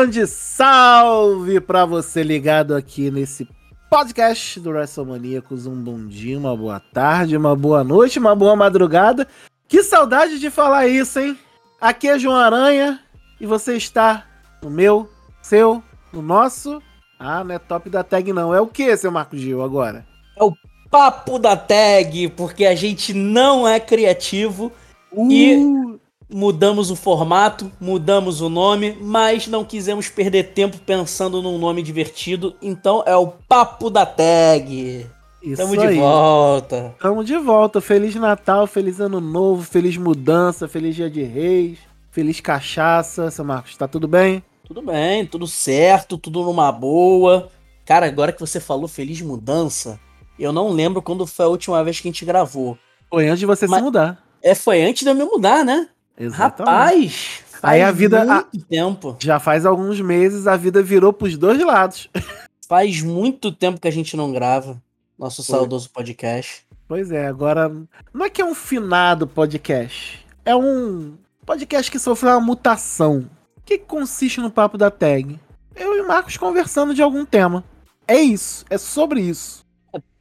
grande salve para você ligado aqui nesse podcast do WrestleManiacos. Um bom dia, uma boa tarde, uma boa noite, uma boa madrugada. Que saudade de falar isso, hein? Aqui é João Aranha e você está no meu, seu, no nosso. Ah, não é top da tag, não. É o que, seu Marco Gil, agora? É o papo da tag, porque a gente não é criativo uh. e mudamos o formato, mudamos o nome, mas não quisemos perder tempo pensando num nome divertido, então é o papo da tag. Isso Tamo de volta. Tamo de volta. Feliz Natal, feliz Ano Novo, feliz mudança, feliz Dia de Reis, feliz cachaça. Seu Marcos, tá tudo bem? Tudo bem, tudo certo, tudo numa boa. Cara, agora que você falou feliz mudança, eu não lembro quando foi a última vez que a gente gravou. Foi antes de você Mas, se mudar. É, foi antes de eu me mudar, né? Exatamente. Rapaz, aí a vida muito a, tempo. Já faz alguns meses a vida virou pros dois lados. Faz muito tempo que a gente não grava nosso Foi. saudoso podcast. Pois é, agora não é que é um finado podcast, é um podcast que sofreu uma mutação. O que consiste no papo da tag? Eu e o Marcos conversando de algum tema. É isso, é sobre isso.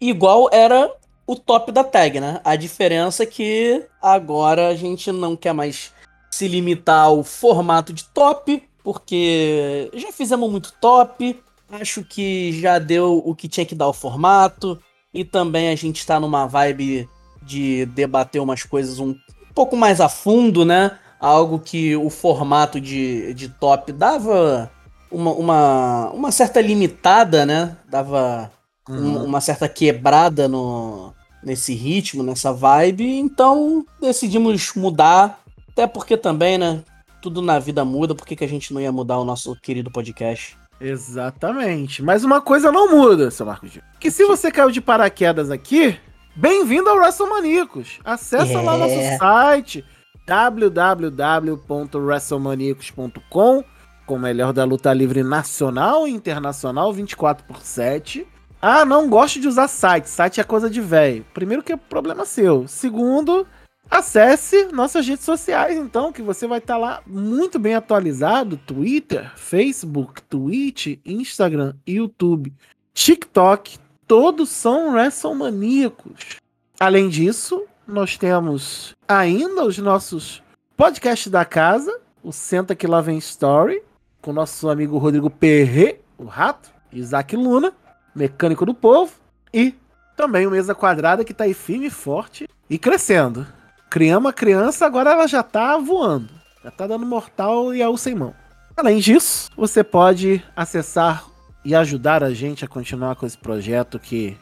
Igual era o top da tag, né? A diferença é que agora a gente não quer mais se limitar ao formato de top, porque já fizemos muito top. Acho que já deu o que tinha que dar o formato. E também a gente tá numa vibe de debater umas coisas um pouco mais a fundo, né? Algo que o formato de, de top dava uma, uma, uma certa limitada, né? Dava uhum. uma certa quebrada no, nesse ritmo, nessa vibe, então decidimos mudar, até porque também, né, tudo na vida muda, por que, que a gente não ia mudar o nosso querido podcast? Exatamente. Mas uma coisa não muda, seu Marcos Gil. Que se você caiu de paraquedas aqui, bem-vindo ao WrestleManiacos. Acesse lá nosso é. site www.wrestlemaniacos.com com o melhor da luta livre nacional e internacional 24 por 7 ah, não gosto de usar site. Site é coisa de velho. Primeiro que é problema seu. Segundo, acesse nossas redes sociais, então, que você vai estar tá lá muito bem atualizado. Twitter, Facebook, Twitch, Instagram, YouTube, TikTok. Todos são WrestleManiacos. Além disso, nós temos ainda os nossos podcasts da casa, o Senta Que Lá Vem Story, com nosso amigo Rodrigo Perret, o Rato, Isaac Luna mecânico do povo, e também o Mesa Quadrada que tá aí firme e forte e crescendo. Criamos uma criança, agora ela já tá voando. Já tá dando mortal e o sem mão. Além disso, você pode acessar e ajudar a gente a continuar com esse projeto que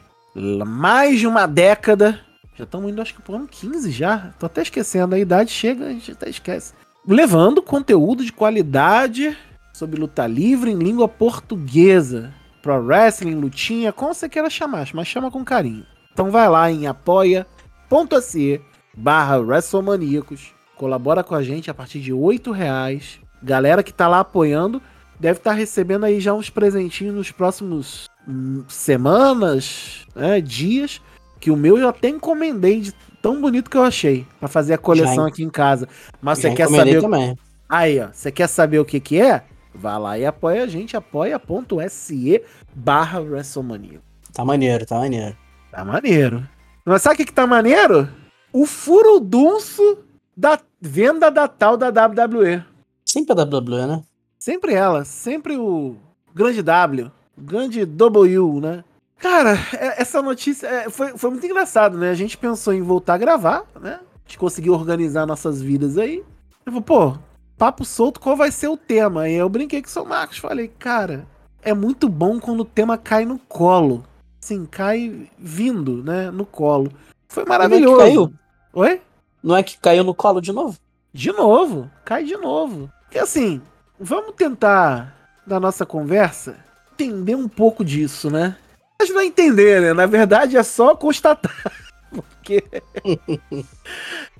mais de uma década. Já estamos indo, acho que por ano 15 já. Tô até esquecendo, a idade chega, a gente até esquece. Levando conteúdo de qualidade sobre luta livre em língua portuguesa pro wrestling, lutinha, como você queira chamar, mas chama com carinho. Então vai lá em apoia.se barra WrestleManiacos, colabora com a gente a partir de oito reais. Galera que tá lá apoiando deve estar tá recebendo aí já uns presentinhos nos próximos hum, semanas, né, dias, que o meu eu até encomendei de tão bonito que eu achei para fazer a coleção já, aqui em casa. Mas você quer saber? Também. Aí, ó, você quer saber o que que é? Vá lá e apoia a gente, apoia.se barra WrestleMania. Tá maneiro, tá maneiro. Tá maneiro. Mas sabe o que, que tá maneiro? O furudunço da venda da tal da WWE. Sempre a WWE, né? Sempre ela, sempre o grande W, o grande W, né? Cara, é, essa notícia é, foi, foi muito engraçado, né? A gente pensou em voltar a gravar, né? A gente conseguiu organizar nossas vidas aí. Eu falei, pô, papo solto, qual vai ser o tema? E eu brinquei com o seu Marcos, falei, cara, é muito bom quando o tema cai no colo. Assim, cai vindo, né, no colo. Foi maravilhoso. Não é que caiu? Oi? Não é que caiu no colo de novo? De novo, cai de novo. E assim, vamos tentar, na nossa conversa, entender um pouco disso, né? Mas não é entender, né? Na verdade é só constatar. Porque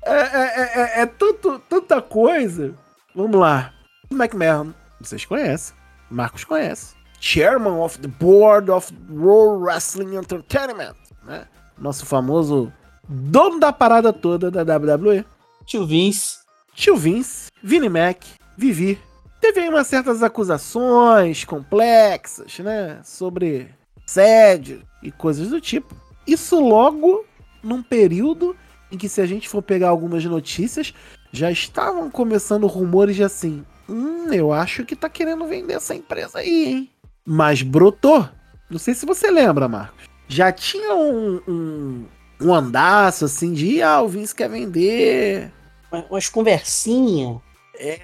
é, é, é, é tanto, tanta coisa Vamos lá. McMahon, vocês conhecem. Marcos conhece. Chairman of the Board of World Wrestling Entertainment, né? Nosso famoso dono da parada toda da WWE. Tio Vince. Tio Vince, Vinnie Mac, Vivi, teve aí umas certas acusações complexas, né? Sobre assédio e coisas do tipo. Isso logo num período em que, se a gente for pegar algumas notícias, já estavam começando rumores de assim: hum, eu acho que tá querendo vender essa empresa aí, hein? Mas brotou. Não sei se você lembra, Marcos. Já tinha um, um, um andaço assim de, ah, o Vince quer vender. Umas conversinhas. É.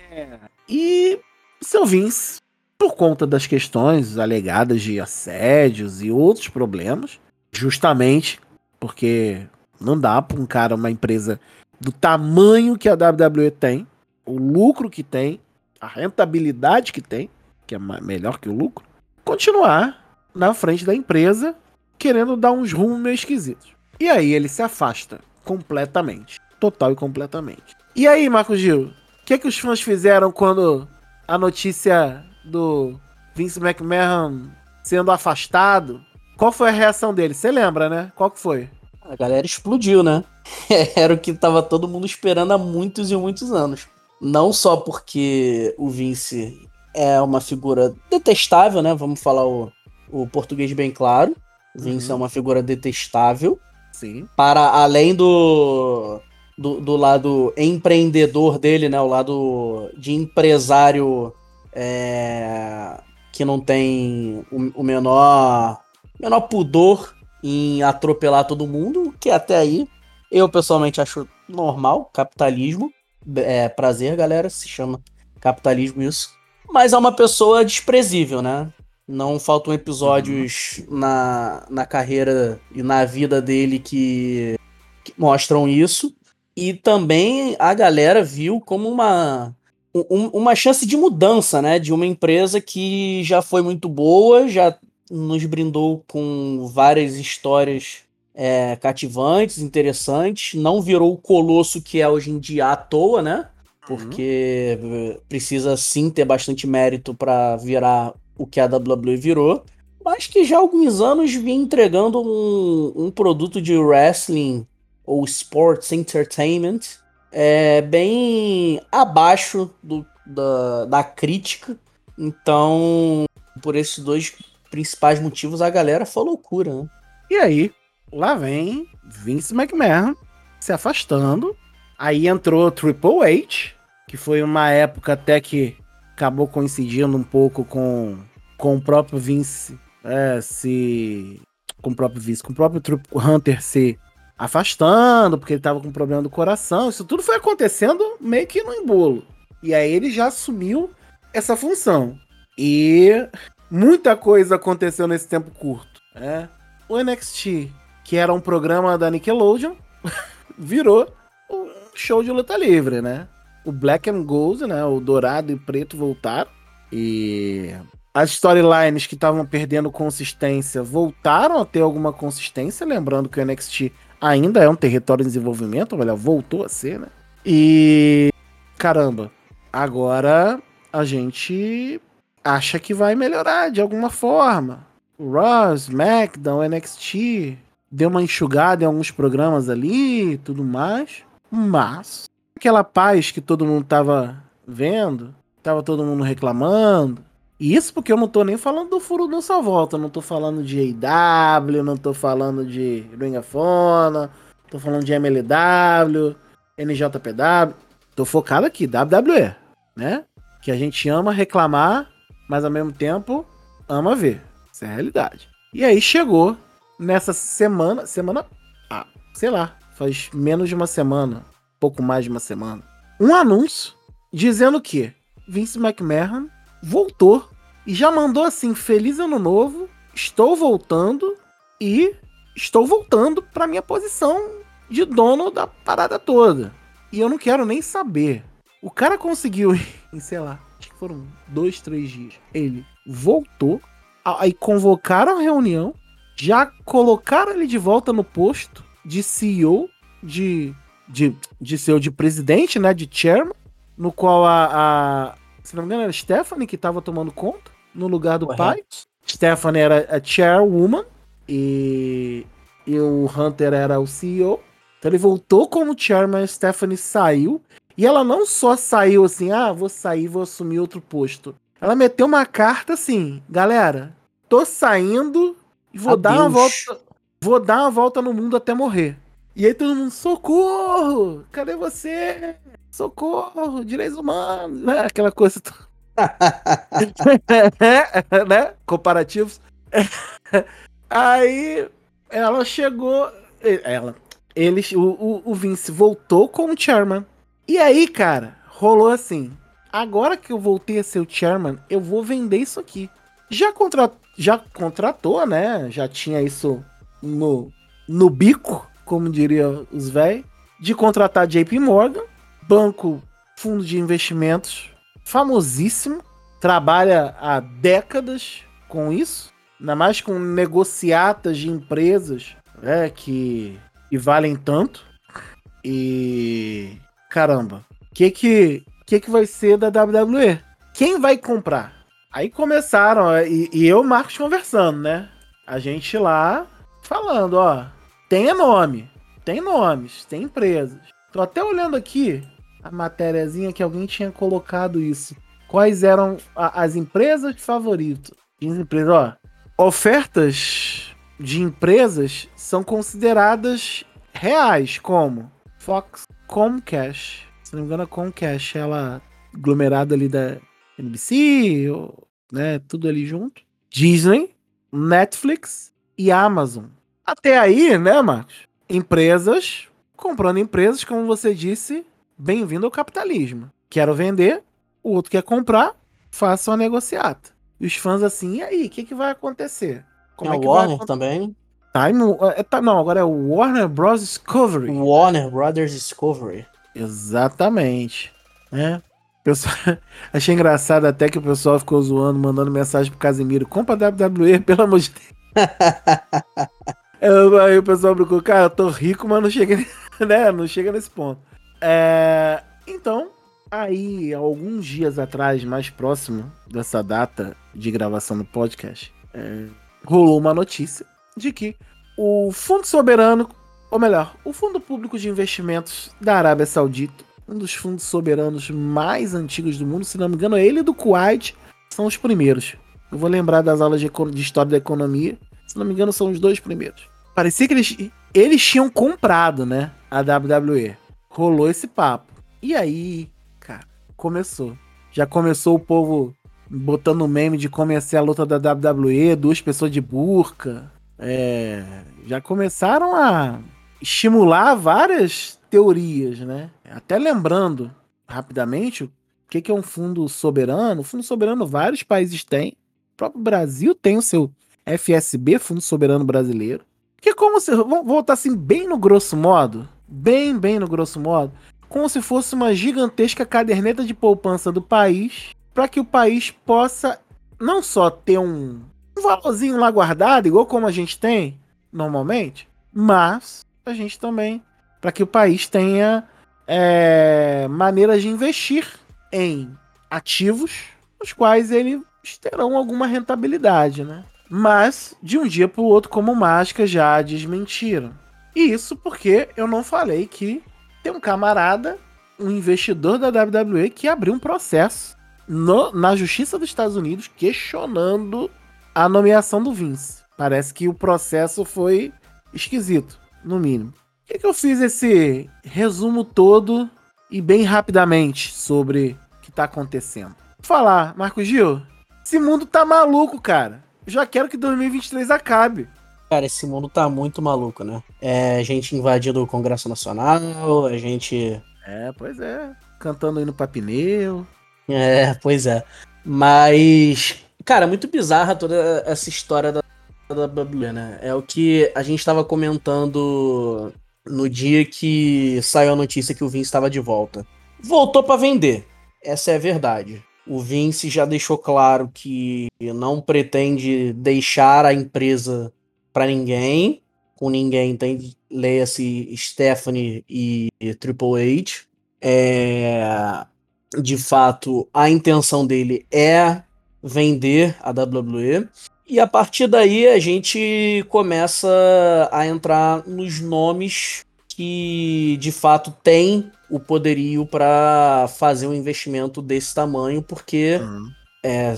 E o seu Vince, por conta das questões alegadas de assédios e outros problemas, justamente porque não dá para um cara, uma empresa do tamanho que a WWE tem, o lucro que tem, a rentabilidade que tem, que é melhor que o lucro, continuar na frente da empresa querendo dar uns rumos meio esquisitos. E aí ele se afasta completamente, total e completamente. E aí, Marco Gil, o que, é que os fãs fizeram quando a notícia do Vince McMahon sendo afastado? Qual foi a reação dele? Você lembra, né? Qual que foi? A galera explodiu, né? Era o que tava todo mundo esperando há muitos e muitos anos. Não só porque o Vince é uma figura detestável, né? Vamos falar o, o português bem claro. O Vince uhum. é uma figura detestável. Sim. Para além do, do, do, lado empreendedor dele, né? O lado de empresário é, que não tem o, o menor, menor pudor em atropelar todo mundo, que até aí eu pessoalmente acho normal, capitalismo. É, prazer, galera, se chama capitalismo isso. Mas é uma pessoa desprezível, né? Não faltam episódios uhum. na, na carreira e na vida dele que, que mostram isso. E também a galera viu como uma, um, uma chance de mudança, né? De uma empresa que já foi muito boa, já nos brindou com várias histórias é, cativantes, interessantes. Não virou o colosso que é hoje em dia à toa, né? Porque uhum. precisa sim ter bastante mérito para virar o que a WWE virou. Mas que já há alguns anos vinha entregando um, um produto de wrestling ou sports entertainment é, bem abaixo do, da, da crítica. Então, por esses dois principais motivos, a galera foi loucura, né? E aí, lá vem Vince McMahon se afastando. Aí entrou Triple H, que foi uma época até que acabou coincidindo um pouco com, com o próprio Vince é, se. Com o próprio Vince, com o próprio Hunter se afastando, porque ele tava com problema do coração. Isso tudo foi acontecendo meio que no embolo. E aí ele já assumiu essa função. E muita coisa aconteceu nesse tempo curto. Né? O NXT, que era um programa da Nickelodeon, virou um show de luta livre, né? O Black and Gold, né? O dourado e preto voltaram. E as storylines que estavam perdendo consistência voltaram a ter alguma consistência. Lembrando que o NXT ainda é um território em desenvolvimento, olha, voltou a ser, né? E caramba, agora a gente acha que vai melhorar de alguma forma. O Ross, SmackDown, NXT deu uma enxugada em alguns programas ali, tudo mais, mas aquela paz que todo mundo tava vendo, tava todo mundo reclamando. E isso porque eu não tô nem falando do furo do sua volta, não tô falando de AEW, não tô falando de Ring of Honor, tô falando de MLW, NJPW, tô focado aqui, WWE, né? Que a gente ama reclamar mas ao mesmo tempo ama ver. Essa é a realidade. E aí chegou nessa semana, semana, ah, sei lá, faz menos de uma semana, pouco mais de uma semana, um anúncio dizendo que Vince McMahon voltou e já mandou assim: Feliz Ano Novo, estou voltando e estou voltando para minha posição de dono da parada toda. E eu não quero nem saber. O cara conseguiu, em sei lá, foram dois, três dias. Ele voltou, aí convocaram a reunião, já colocaram ele de volta no posto de CEO, de, de, de CEO de presidente, né? De chairman, no qual a, a se não me engano, era Stephanie que estava tomando conta, no lugar do Correto. pai. Stephanie era a chairwoman e, e o Hunter era o CEO. Então ele voltou como chairman, Stephanie saiu E ela não só saiu assim, ah, vou sair, vou assumir outro posto. Ela meteu uma carta assim, galera, tô saindo e vou Adeus. dar uma volta, vou dar uma volta no mundo até morrer. E aí todo mundo, socorro! Cadê você? Socorro, direitos humanos, né? Aquela coisa. né? Comparativos. aí ela chegou. Ela. Eles, o, o, o Vince voltou com o Chairman. E aí, cara, rolou assim. Agora que eu voltei a ser o Chairman, eu vou vender isso aqui. Já, contra, já contratou, né? Já tinha isso no, no bico, como diria os velhos, de contratar JP Morgan, banco, fundo de investimentos famosíssimo, trabalha há décadas com isso, ainda mais com negociatas de empresas né, que, que valem tanto. E caramba, o que que, que que vai ser da WWE? Quem vai comprar? Aí começaram, e, e eu e Marcos conversando, né? A gente lá falando, ó, tem nome, tem nomes, tem empresas. Tô até olhando aqui a matériazinha que alguém tinha colocado isso. Quais eram a, as empresas favoritas? As empresas, ó, ofertas de empresas são consideradas reais, como Fox, Comcast. Se não me engano, a Comcast, ela aglomerada ali da NBC, né, tudo ali junto. Disney, Netflix e Amazon. Até aí, né, Marcos? Empresas comprando empresas, como você disse, bem-vindo ao capitalismo. Quero vender, o outro quer comprar, faça uma negociata. E os fãs assim, e aí, o que, que vai acontecer? Como é, é que Warner vai... também. Time, é, tá, não, agora é o Warner Bros. Discovery. Warner Brothers Discovery. Exatamente. É. Pessoal, achei engraçado até que o pessoal ficou zoando, mandando mensagem pro Casimiro. Compra WWE, pelo amor de Deus. aí o pessoal brincou, cara, eu tô rico, mas não chega, né? Não chega nesse ponto. É, então, aí, alguns dias atrás, mais próximo dessa data de gravação do podcast, é, rolou uma notícia de que o Fundo Soberano, ou melhor, o Fundo Público de Investimentos da Arábia Saudita, um dos fundos soberanos mais antigos do mundo, se não me engano, ele e do Kuwait são os primeiros. Eu vou lembrar das aulas de, de história da economia, se não me engano, são os dois primeiros. Parecia que eles, eles tinham comprado, né, a WWE rolou esse papo. E aí, cara, começou. Já começou o povo botando meme de como ia ser a luta da WWE, duas pessoas de burca. É, já começaram a estimular várias teorias, né? Até lembrando rapidamente o que, que é um fundo soberano. O fundo soberano vários países têm. O próprio Brasil tem o seu FSB, Fundo Soberano Brasileiro. Que é como se. Vamos voltar assim, bem no grosso modo bem, bem no grosso modo, como se fosse uma gigantesca caderneta de poupança do país, para que o país possa não só ter um, um valorzinho lá guardado, igual como a gente tem normalmente, mas a gente também, para que o país tenha é, maneiras de investir em ativos, os quais eles terão alguma rentabilidade, né? Mas de um dia para o outro, como mágica, já desmentiram. E isso porque eu não falei que tem um camarada, um investidor da WWE, que abriu um processo no, na Justiça dos Estados Unidos questionando a nomeação do Vince. Parece que o processo foi esquisito, no mínimo. Por que, que eu fiz esse resumo todo e bem rapidamente sobre o que tá acontecendo? Vou falar, Marco Gil, esse mundo tá maluco, cara. já quero que 2023 acabe. Cara, esse mundo tá muito maluco, né? É gente invadindo o Congresso Nacional, a gente. É, pois é. Cantando indo pra pneu. É, pois é. Mas, cara, muito bizarra toda essa história da, da né? É o que a gente tava comentando no dia que saiu a notícia que o Vince estava de volta. Voltou para vender. Essa é a verdade. O Vince já deixou claro que não pretende deixar a empresa para ninguém. Com ninguém tem leia-se Stephanie e Triple H. É, de fato, a intenção dele é vender a WWE. E a partir daí a gente começa a entrar nos nomes que de fato tem o poderio para fazer um investimento desse tamanho, porque uhum. é,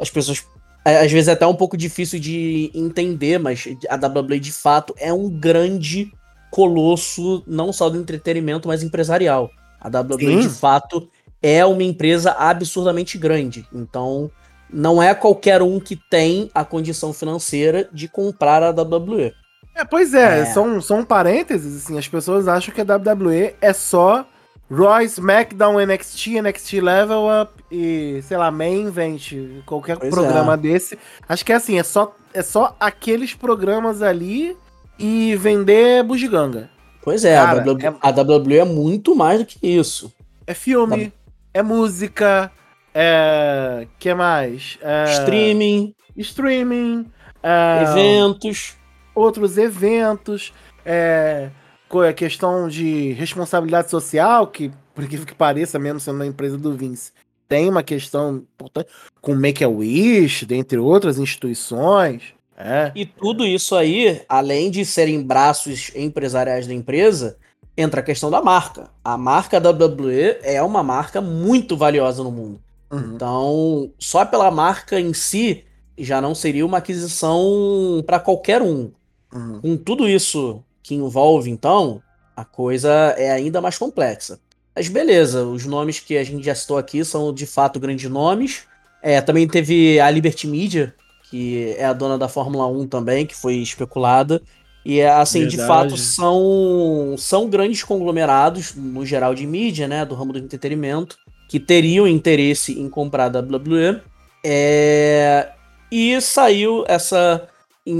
as pessoas. Às vezes é até um pouco difícil de entender, mas a WWE de fato é um grande colosso, não só do entretenimento, mas empresarial. A WWE Sim. de fato é uma empresa absurdamente grande. Então, não é qualquer um que tem a condição financeira de comprar a WWE. É, pois é, é. São, são parênteses, assim, as pessoas acham que a WWE é só Raw, SmackDown, NXT, NXT Level Up e, sei lá, Main Event, qualquer pois programa é. desse. Acho que é assim, é só, é só aqueles programas ali e vender bugiganga. Pois é, Cara, a, WWE, é... a WWE é muito mais do que isso. É filme, é música, é... que mais? É... Streaming. Streaming. É... Eventos outros eventos, é, a questão de responsabilidade social, que, por incrível que pareça, mesmo sendo uma empresa do Vince, tem uma questão importante com Make-A-Wish, dentre outras instituições. É. E tudo isso aí, além de serem braços empresariais da empresa, entra a questão da marca. A marca WWE é uma marca muito valiosa no mundo. Uhum. Então, só pela marca em si, já não seria uma aquisição para qualquer um. Uhum. Com tudo isso que envolve, então, a coisa é ainda mais complexa. Mas beleza, os nomes que a gente já citou aqui são de fato grandes nomes. É, também teve a Liberty Media, que é a dona da Fórmula 1 também, que foi especulada. E assim, Verdade. de fato, são, são grandes conglomerados, no geral, de mídia, né? Do ramo do entretenimento, que teriam interesse em comprar a WWE. É, e saiu essa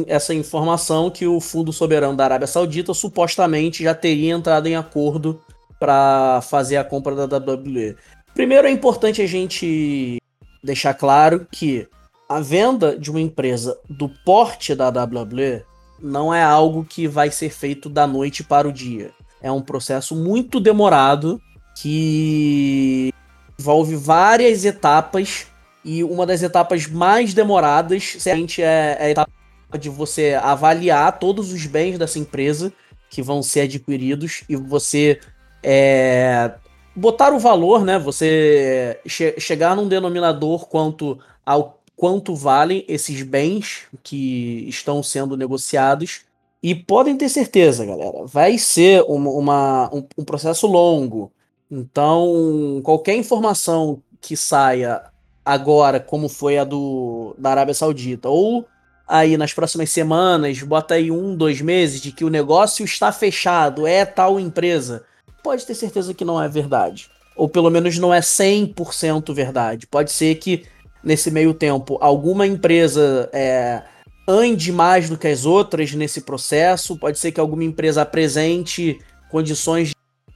essa informação que o Fundo Soberano da Arábia Saudita supostamente já teria entrado em acordo para fazer a compra da WWE. Primeiro é importante a gente deixar claro que a venda de uma empresa do porte da WWE não é algo que vai ser feito da noite para o dia. É um processo muito demorado que envolve várias etapas e uma das etapas mais demoradas, certamente, é a etapa de você avaliar todos os bens dessa empresa que vão ser adquiridos e você é, botar o valor, né? Você che chegar num denominador quanto ao quanto valem esses bens que estão sendo negociados. E podem ter certeza, galera, vai ser uma, uma um, um processo longo. Então, qualquer informação que saia agora, como foi a do da Arábia Saudita, ou aí nas próximas semanas, bota aí um, dois meses de que o negócio está fechado, é tal empresa, pode ter certeza que não é verdade. Ou pelo menos não é 100% verdade. Pode ser que nesse meio tempo alguma empresa é, ande mais do que as outras nesse processo, pode ser que alguma empresa apresente condições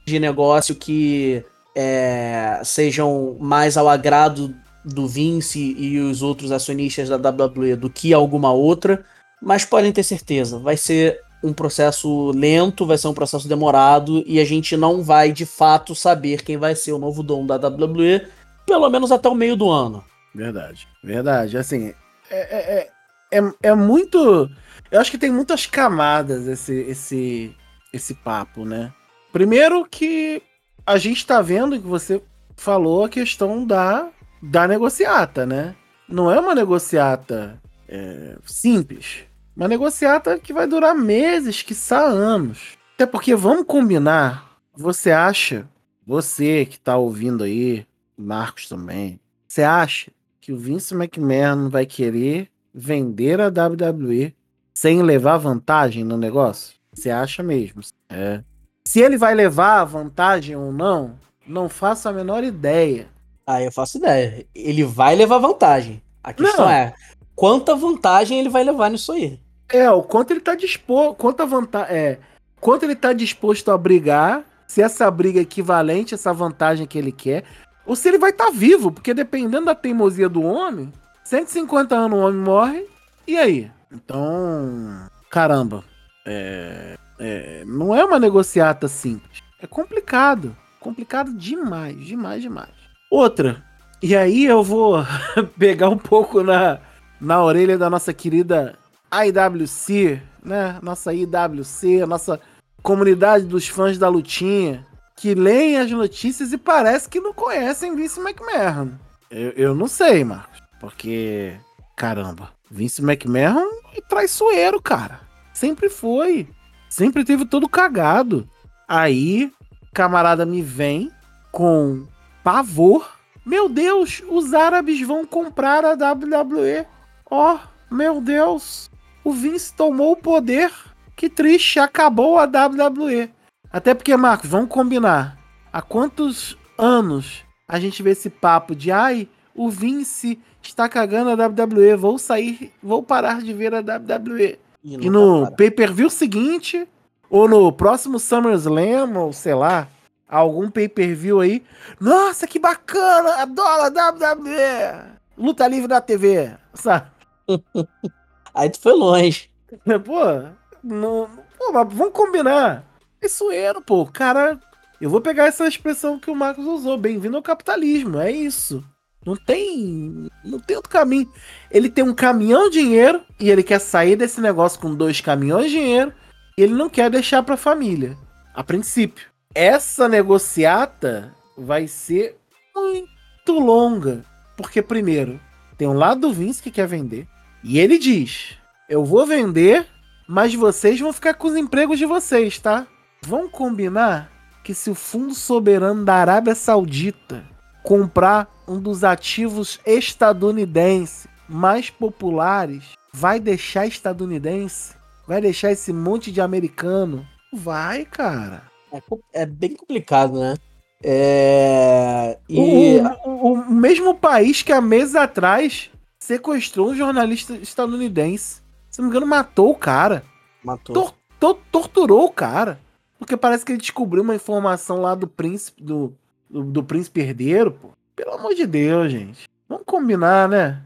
de negócio que é, sejam mais ao agrado do Vince e os outros acionistas da WWE do que alguma outra, mas podem ter certeza, vai ser um processo lento, vai ser um processo demorado e a gente não vai de fato saber quem vai ser o novo dono da WWE, pelo menos até o meio do ano. Verdade, verdade. Assim, é, é, é, é muito. Eu acho que tem muitas camadas esse, esse, esse papo, né? Primeiro que a gente tá vendo que você falou a questão da da negociata, né? Não é uma negociata é, simples. Uma negociata que vai durar meses, quiçá anos. Até porque, vamos combinar, você acha, você que tá ouvindo aí, Marcos também, você acha que o Vince McMahon vai querer vender a WWE sem levar vantagem no negócio? Você acha mesmo? É. Se ele vai levar vantagem ou não, não faço a menor ideia. Ah, eu faço ideia. Ele vai levar vantagem. A questão não. é quanta vantagem ele vai levar nisso aí. É, o quanto ele tá disposto. Quanta vantagem. É. Quanto ele tá disposto a brigar. Se essa briga é equivalente a essa vantagem que ele quer. Ou se ele vai estar tá vivo, porque dependendo da teimosia do homem, 150 anos o homem morre. E aí? Então. Caramba. É, é, não é uma negociata simples. É complicado. Complicado demais, demais, demais. Outra, e aí eu vou pegar um pouco na, na orelha da nossa querida IWC, né? Nossa IWC, nossa comunidade dos fãs da lutinha que leem as notícias e parece que não conhecem Vince McMahon. Eu, eu não sei, Marcos. Porque, caramba, Vince McMahon é traiçoeiro, cara. Sempre foi. Sempre teve todo cagado. Aí, camarada me vem com pavor. Meu Deus, os árabes vão comprar a WWE. Ó, oh, meu Deus. O Vince tomou o poder. Que triste, acabou a WWE. Até porque, Marcos, vamos combinar. Há quantos anos a gente vê esse papo de ai, o Vince está cagando a WWE, vou sair, vou parar de ver a WWE. E, e no pay-per-view seguinte, ou no próximo SummerSlam, ou sei lá, algum pay-per-view aí. Nossa, que bacana! Adoro a WWE! Luta livre da TV, sabe? aí tu foi longe. Pô, não, pô, vamos combinar. É sueiro, pô. Cara, eu vou pegar essa expressão que o Marcos usou. Bem-vindo ao capitalismo. É isso. Não tem. Não tem outro caminho. Ele tem um caminhão de dinheiro e ele quer sair desse negócio com dois caminhões de dinheiro e ele não quer deixar pra família. A princípio. Essa negociata vai ser muito longa. Porque, primeiro, tem um lado do Vince que quer vender. E ele diz: Eu vou vender, mas vocês vão ficar com os empregos de vocês, tá? Vamos combinar que se o Fundo Soberano da Arábia Saudita comprar um dos ativos estadunidenses mais populares, vai deixar estadunidense? Vai deixar esse monte de americano? Vai, cara. É, é bem complicado, né? É... E... O, o, o, mesmo país que há meses atrás sequestrou um jornalista estadunidense. Se não me engano, matou o cara. Matou. Tor tor torturou o cara. Porque parece que ele descobriu uma informação lá do príncipe, do, do, do príncipe herdeiro, pô. Pelo amor de Deus, gente. Vamos combinar, né?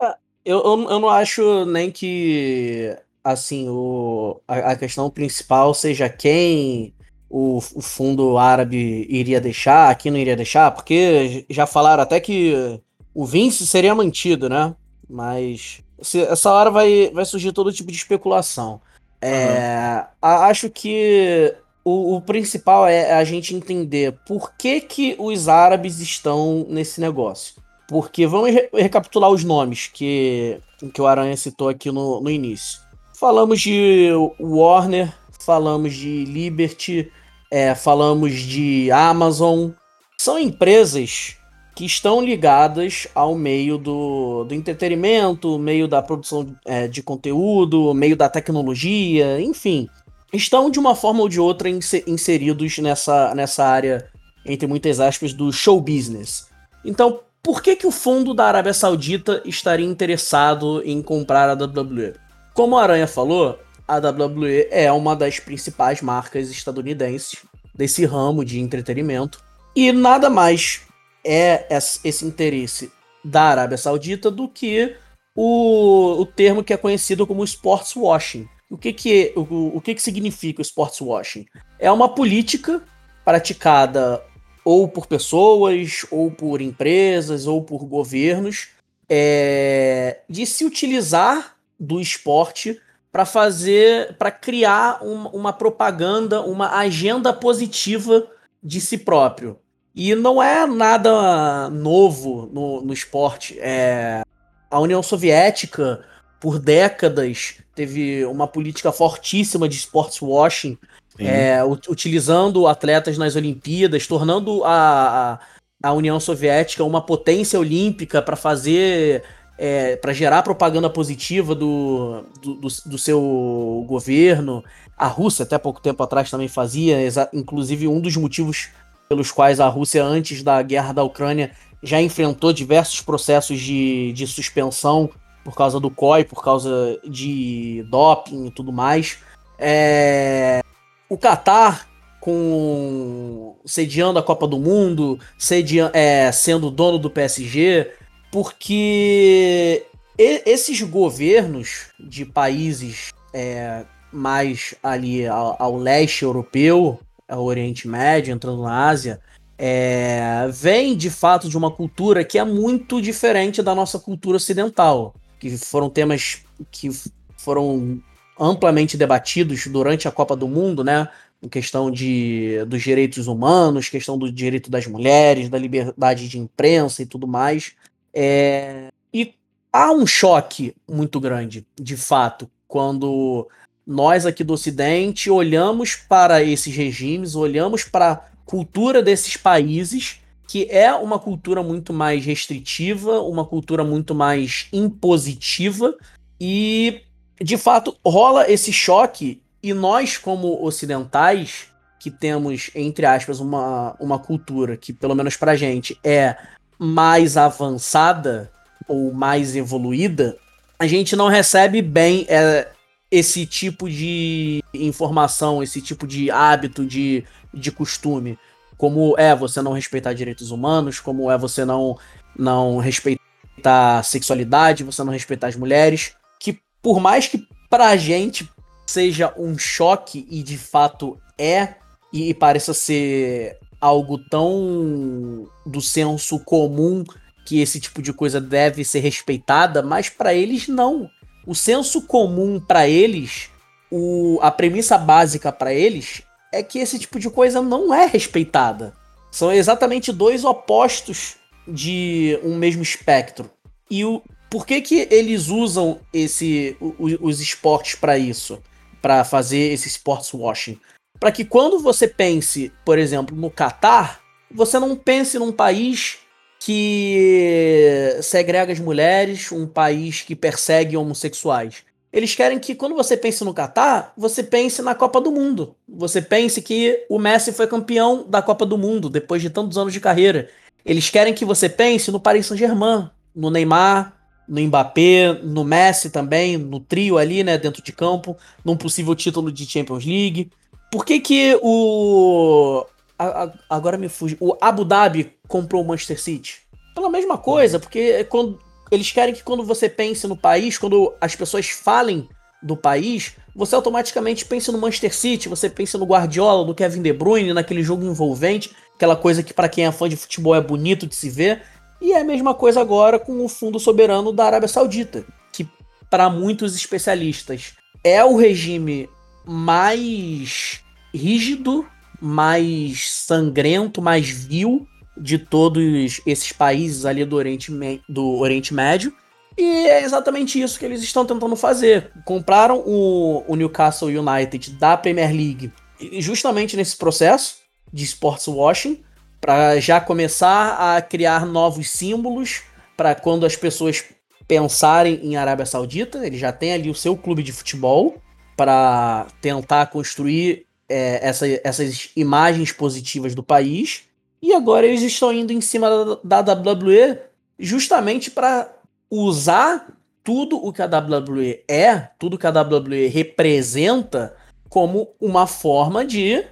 É, eu, eu, eu não acho nem que assim, o, a, a questão principal seja quem o, o, fundo árabe iria deixar, quem não iria deixar, porque já falaram até que o Vince seria mantido, né? Mas se, essa hora vai, vai surgir todo tipo de especulação. É, uhum. Acho que o, o, principal é a gente entender por que, que os árabes estão nesse negócio. Porque vamos re recapitular os nomes que, que o Aranha citou aqui no, no início. Falamos de Warner, falamos de Liberty, é, falamos de Amazon. São empresas que estão ligadas ao meio do, do entretenimento, meio da produção é, de conteúdo, meio da tecnologia, enfim. Estão de uma forma ou de outra inseridos nessa, nessa área, entre muitas aspas, do show business. Então, por que, que o fundo da Arábia Saudita estaria interessado em comprar a WWE? Como a Aranha falou, a WWE é uma das principais marcas estadunidenses desse ramo de entretenimento. E nada mais é esse interesse da Arábia Saudita do que o, o termo que é conhecido como sports washing. O que que, o, o que que significa o sports washing? É uma política praticada ou por pessoas, ou por empresas, ou por governos, é, de se utilizar do esporte para fazer, para criar uma, uma propaganda, uma agenda positiva de si próprio. E não é nada novo no, no esporte. É, a União Soviética, por décadas, teve uma política fortíssima de sports washing, é, utilizando atletas nas Olimpíadas, tornando a, a, a União Soviética uma potência olímpica para fazer. É, para gerar propaganda positiva do, do, do, do seu governo. A Rússia, até pouco tempo atrás, também fazia, inclusive um dos motivos pelos quais a Rússia, antes da guerra da Ucrânia, já enfrentou diversos processos de, de suspensão por causa do COI, por causa de doping e tudo mais. É... O Qatar, com sediando a Copa do Mundo, sediando, é, sendo dono do PSG, porque esses governos de países é, mais ali ao, ao leste europeu, ao Oriente Médio, entrando na Ásia, é, vem de fato de uma cultura que é muito diferente da nossa cultura ocidental, que foram temas que foram amplamente debatidos durante a Copa do Mundo, né? questão de, dos direitos humanos, questão do direito das mulheres, da liberdade de imprensa e tudo mais. É, e há um choque muito grande, de fato, quando nós aqui do Ocidente olhamos para esses regimes, olhamos para a cultura desses países, que é uma cultura muito mais restritiva, uma cultura muito mais impositiva, e de fato rola esse choque e nós, como ocidentais, que temos, entre aspas, uma, uma cultura que, pelo menos pra gente, é mais avançada ou mais evoluída, a gente não recebe bem é, esse tipo de informação, esse tipo de hábito, de, de costume. Como é você não respeitar direitos humanos, como é você não, não respeitar sexualidade, você não respeitar as mulheres. Que por mais que pra gente seja um choque e de fato é, e, e pareça ser algo tão do senso comum que esse tipo de coisa deve ser respeitada, mas para eles não. O senso comum para eles, o, a premissa básica para eles é que esse tipo de coisa não é respeitada. São exatamente dois opostos de um mesmo espectro. E o, por que, que eles usam esse, os, os esportes para isso? para fazer esse sports washing. Para que quando você pense, por exemplo, no Catar, você não pense num país que segrega as mulheres, um país que persegue homossexuais. Eles querem que quando você pense no Catar, você pense na Copa do Mundo. Você pense que o Messi foi campeão da Copa do Mundo depois de tantos anos de carreira. Eles querem que você pense no Paris Saint-Germain, no Neymar, no Mbappé, no Messi também, no trio ali, né, dentro de campo, num possível título de Champions League. Por que que o a, a, agora me fuge, o Abu Dhabi comprou o Manchester City? Pela mesma coisa, porque quando eles querem que quando você pense no país, quando as pessoas falem do país, você automaticamente pense no Manchester City, você pensa no Guardiola, no Kevin De Bruyne, naquele jogo envolvente, aquela coisa que para quem é fã de futebol é bonito de se ver. E é a mesma coisa agora com o Fundo Soberano da Arábia Saudita, que para muitos especialistas é o regime mais rígido, mais sangrento, mais vil de todos esses países ali do Oriente, do Oriente Médio. E é exatamente isso que eles estão tentando fazer. Compraram o, o Newcastle United da Premier League justamente nesse processo de sports washing para já começar a criar novos símbolos para quando as pessoas pensarem em Arábia Saudita, ele já tem ali o seu clube de futebol para tentar construir é, essa, essas imagens positivas do país. E agora eles estão indo em cima da, da WWE justamente para usar tudo o que a WWE é, tudo que a WWE representa como uma forma de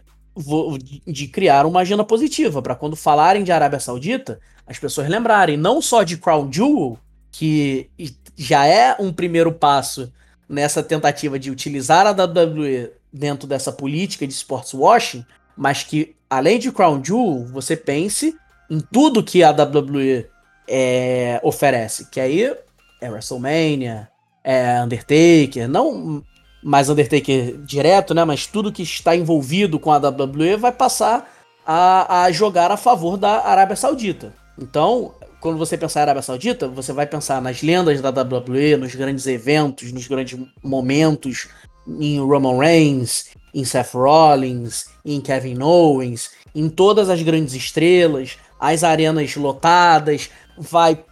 de criar uma agenda positiva, para quando falarem de Arábia Saudita, as pessoas lembrarem não só de Crown Jewel, que já é um primeiro passo nessa tentativa de utilizar a WWE dentro dessa política de sports washing, mas que além de Crown Jewel, você pense em tudo que a WWE é, oferece, que aí é WrestleMania, é Undertaker, não mais Undertaker direto, né? Mas tudo que está envolvido com a WWE vai passar a, a jogar a favor da Arábia Saudita. Então, quando você pensar em Arábia Saudita, você vai pensar nas lendas da WWE, nos grandes eventos, nos grandes momentos, em Roman Reigns, em Seth Rollins, em Kevin Owens, em todas as grandes estrelas, as arenas lotadas, vai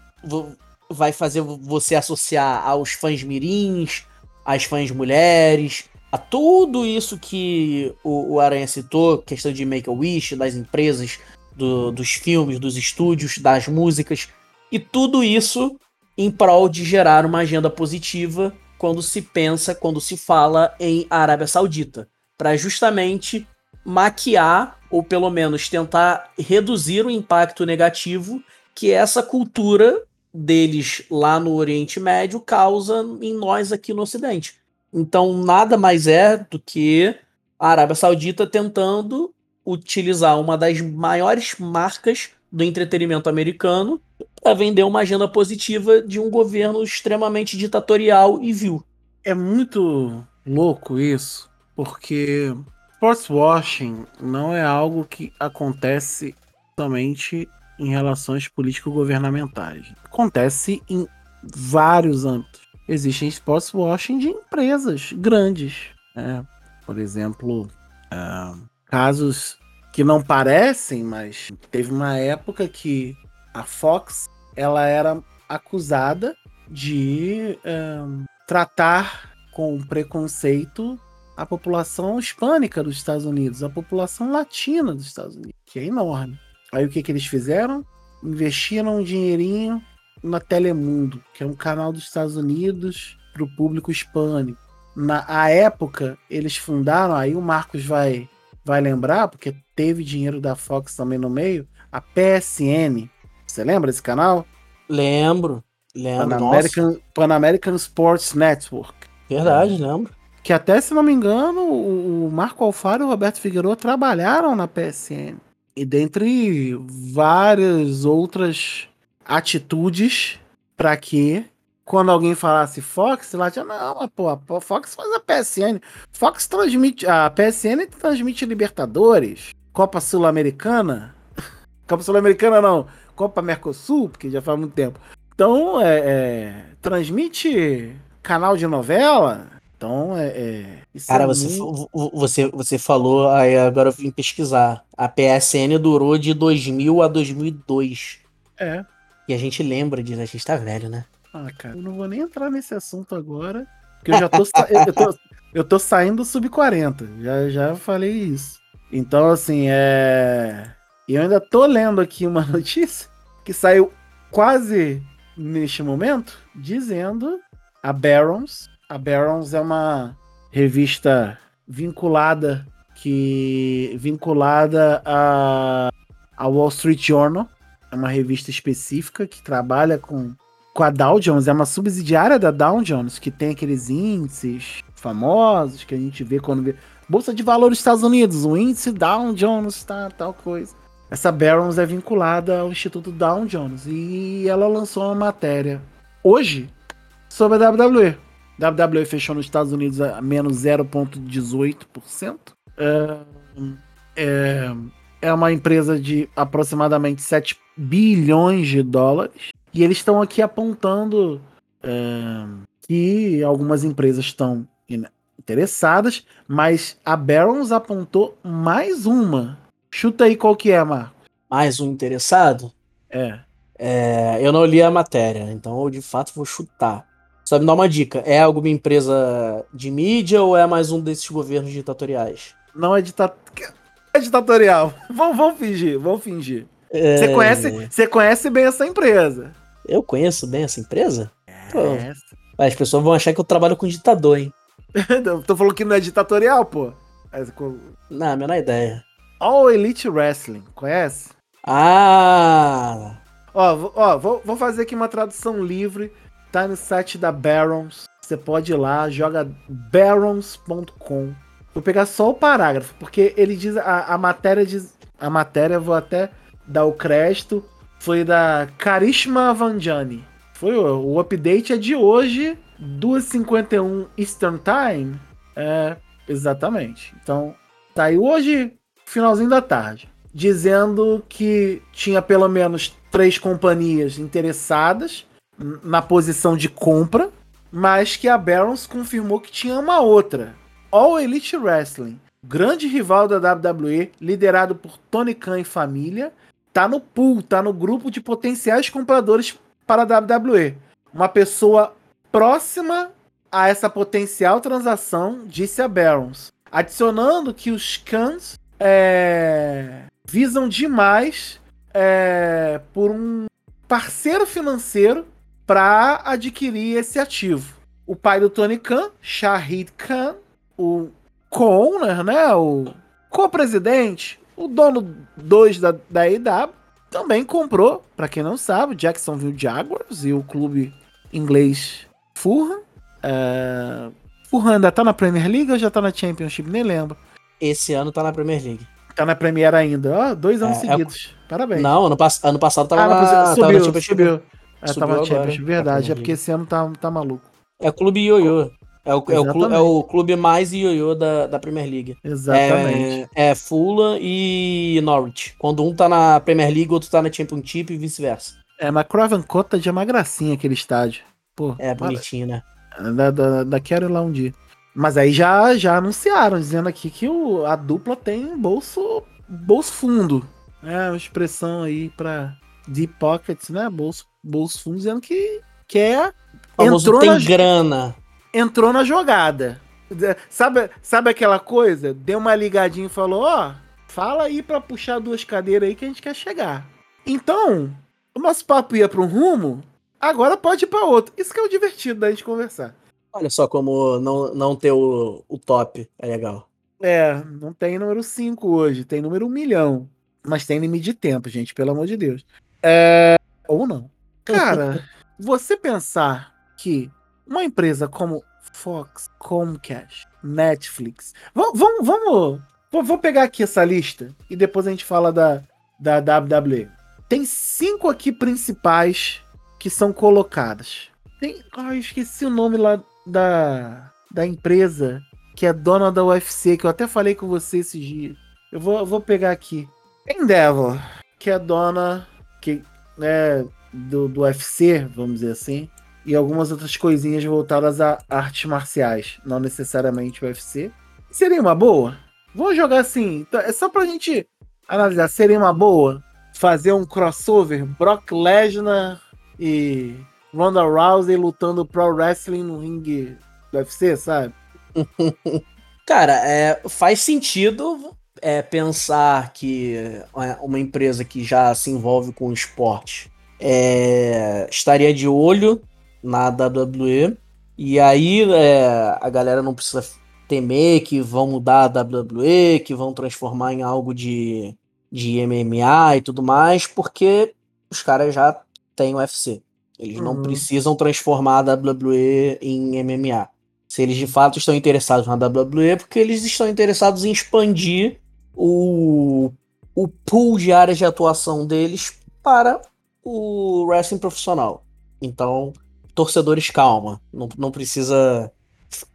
vai fazer você associar aos fãs mirins, as fãs mulheres, a tudo isso que o, o Aranha citou, questão de Make-A-Wish, das empresas, do, dos filmes, dos estúdios, das músicas, e tudo isso em prol de gerar uma agenda positiva quando se pensa, quando se fala em Arábia Saudita, para justamente maquiar ou pelo menos tentar reduzir o impacto negativo que essa cultura deles lá no Oriente Médio causa em nós aqui no Ocidente. Então, nada mais é do que a Arábia Saudita tentando utilizar uma das maiores marcas do entretenimento americano para vender uma agenda positiva de um governo extremamente ditatorial e vil. É muito louco isso, porque sports washing não é algo que acontece somente em relações político-governamentais. Acontece em vários âmbitos. Existem sports washing de empresas grandes. Né? Por exemplo, uh, casos que não parecem, mas teve uma época que a Fox ela era acusada de uh, tratar com preconceito a população hispânica dos Estados Unidos, a população latina dos Estados Unidos, que é enorme. Aí o que, que eles fizeram? Investiram um dinheirinho na Telemundo, que é um canal dos Estados Unidos para o público hispânico. Na a época, eles fundaram, aí o Marcos vai, vai lembrar, porque teve dinheiro da Fox também no meio, a PSN. Você lembra desse canal? Lembro, lembro. Pan American, Pan American Sports Network. Verdade, lembro. Que até, se não me engano, o Marco Alfaro e o Roberto Figueiredo trabalharam na PSN. E dentre várias outras atitudes para que quando alguém falasse Fox, lá tinha, não, pô, a Fox faz a PSN. Fox transmite, a PSN transmite Libertadores, Copa Sul-Americana. Copa Sul-Americana não, Copa Mercosul, porque já faz muito tempo. Então, é, é transmite canal de novela. Então, é. é Cara, é você, muito... você, você falou, aí agora eu vim pesquisar. A PSN durou de 2000 a 2002. É. E a gente lembra disso, a gente tá velho, né? Ah, cara, eu não vou nem entrar nesse assunto agora, porque eu já tô, eu tô, eu tô saindo do sub-40, já, já falei isso. Então, assim, é. Eu ainda tô lendo aqui uma notícia que saiu quase neste momento, dizendo a Barons. A Barons é uma revista vinculada que vinculada a, a Wall Street Journal, é uma revista específica que trabalha com com a Dow Jones, é uma subsidiária da Dow Jones, que tem aqueles índices famosos que a gente vê quando vê. Bolsa de Valores dos Estados Unidos, o índice Dow Jones, tá, tal coisa. Essa Barron's é vinculada ao Instituto Dow Jones e ela lançou uma matéria hoje sobre a WWE. A WWE fechou nos Estados Unidos a menos 0,18%. É, é, é uma empresa de aproximadamente 7 bilhões de dólares. E eles estão aqui apontando é, que algumas empresas estão interessadas, mas a Barons apontou mais uma. Chuta aí qual que é, Marco. Mais um interessado? É. é. Eu não li a matéria, então eu de fato vou chutar. Só me dá uma dica: é alguma empresa de mídia ou é mais um desses governos ditatoriais? Não é, dita... é ditatorial. vamos, vamos fingir, vamos fingir. É... Você, conhece, você conhece bem essa empresa. Eu conheço bem essa empresa? Pô, as pessoas vão achar que eu trabalho com ditador, hein? Tô falando que não é ditatorial, pô. Não, a menor ideia. All Elite Wrestling, conhece? Ah! Ó, ó vou, vou fazer aqui uma tradução livre. Tá no site da Barons. Você pode ir lá, joga barons.com. Vou pegar só o parágrafo, porque ele diz. A, a matéria diz. A matéria, vou até dar o crédito foi da Karishma Vanjani. Foi o, o update é de hoje, 2h51 Eastern Time. É, exatamente. Então, saiu hoje, finalzinho da tarde, dizendo que tinha pelo menos três companhias interessadas na posição de compra, mas que a Barons confirmou que tinha uma outra, All Elite Wrestling, grande rival da WWE, liderado por Tony Khan e família, tá no pool, tá no grupo de potenciais compradores para a WWE. Uma pessoa próxima a essa potencial transação, disse a Barons, adicionando que os Cans é, visam demais é, por um parceiro financeiro para adquirir esse ativo. O pai do Tony Khan, Shahid Khan, o co-owner, né, o co-presidente, o dono 2 da, da EW também comprou, para quem não sabe, Jacksonville Jaguars e o clube inglês Fulham. É... Fulham ainda tá na Premier League ou já tá na Championship? Nem lembro. Esse ano tá na Premier League. Tá na Premier ainda. Ó, dois anos é, é seguidos. É... Parabéns. Não, ano, pass ano passado tava, ah, na, subiu, tava na Championship. Subiu. É, tava na Championship, verdade. É porque esse ano tá, tá maluco. É clube ioiô. É o, é o, clube, é o clube mais ioiô da, da Premier League. Exatamente. É, é Fulham e Norwich. Quando um tá na Premier League, o outro tá na Championship e vice-versa. É, mas Craven Cottage é uma gracinha aquele estádio. Pô, É bonitinho, né? Da, da, da quero ir lá um dia. Mas aí já, já anunciaram, dizendo aqui que o, a dupla tem bolso, bolso fundo. É uma expressão aí pra deep pockets, né? Bolso, bolso fundo, dizendo que quer. Famoso Entrou tem na- grana. Entrou na jogada. Sabe, sabe aquela coisa? Deu uma ligadinha e falou: Ó, fala aí pra puxar duas cadeiras aí que a gente quer chegar. Então, o nosso papo ia pra um rumo, agora pode ir pra outro. Isso que é o divertido da gente conversar. Olha só como não, não ter o, o top é legal. É, não tem número 5 hoje, tem número 1 milhão. Mas tem limite de tempo, gente, pelo amor de Deus. É, ou não. Cara, você pensar que uma empresa como Fox, Comcast, Netflix. Vamos, vamos, vamos. Vou, pegar aqui essa lista e depois a gente fala da, da WWE. Tem cinco aqui principais que são colocadas. Tem. Ai, eu esqueci o nome lá da, da empresa que é dona da UFC, que eu até falei com você esses dias. Eu vou, vou pegar aqui. Endeavor, que é dona que, né, do, do UFC, vamos dizer assim, e algumas outras coisinhas voltadas a artes marciais, não necessariamente UFC. Seria uma boa? Vou jogar assim, tá- é só pra gente analisar. Seria uma boa fazer um crossover Brock Lesnar e Ronda Rousey lutando pro wrestling no ringue do UFC, sabe? Cara, é, faz sentido é, pensar que é, uma empresa que já se envolve com esporte é, estaria de olho na WWE. E aí é, a galera não precisa temer que vão mudar a WWE, que vão transformar em algo de, de MMA e tudo mais, porque os caras já têm UFC. Eles não Uhum. precisam transformar a WWE em MMA. Se eles de fato estão interessados na WWE, é porque eles estão interessados em expandir o, o pool de áreas de atuação deles para o wrestling profissional. Então, torcedores, calma. Não, não precisa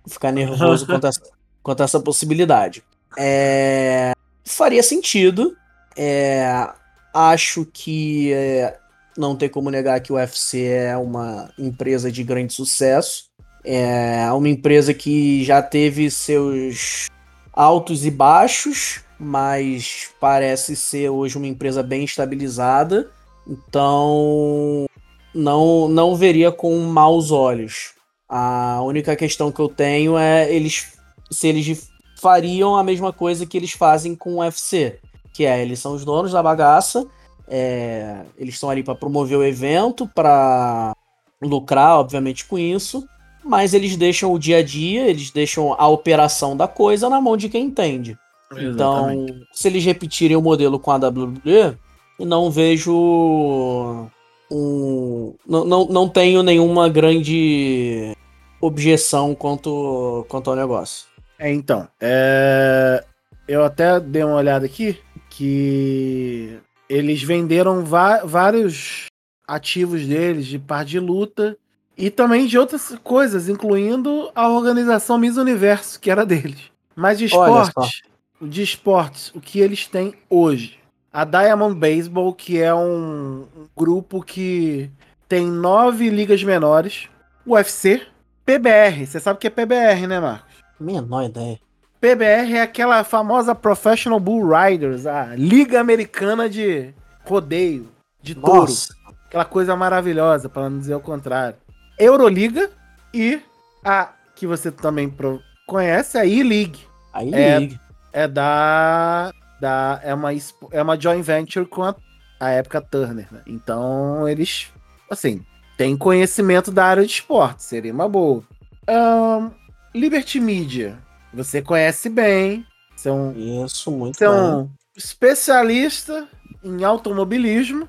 ficar nervoso quanto a, essa- quanto a essa possibilidade. É, faria sentido. É, acho que é, não tem como negar que o UFC é uma empresa de grande sucesso. É uma empresa que já teve seus altos e baixos, mas parece ser hoje uma empresa bem estabilizada. Então, não, não veria com maus olhos. A única questão que eu tenho é eles se eles fariam a mesma coisa que eles fazem com o UFC, que é eles são os donos da bagaça, é, eles estão ali para promover o evento, para lucrar, obviamente, com isso, mas eles deixam o dia a dia, eles deixam a operação da coisa na mão de quem entende. Então, se eles repetirem o modelo com a WWE, eu não vejo um. Não, não, não tenho nenhuma grande objeção quanto, quanto ao negócio. É, então, é, eu até dei uma olhada aqui que eles venderam vários ativos deles de par de luta e também de outras coisas, incluindo a organização Miss Universo, que era deles. Mas de esportes, de esportes, o que eles têm hoje? A Diamond Baseball, que é um, um grupo que tem nove ligas menores, UFC, PBR, você sabe o que é PBR, né, Marcos? Menor ideia. PBR é aquela famosa Professional Bull Riders, a Liga Americana de Rodeio, de touro. Nossa, Aquela coisa maravilhosa, para não dizer o contrário. Euroliga e a que você também conhece, a E-League. aí É. liga. É da. Da é, uma, é uma joint venture com a, a época Turner. né? Então eles, assim, têm conhecimento da área de esporte, seria uma boa. Ahn, Liberty Media, você conhece bem, são Isso, muito você é bem. um especialista em automobilismo,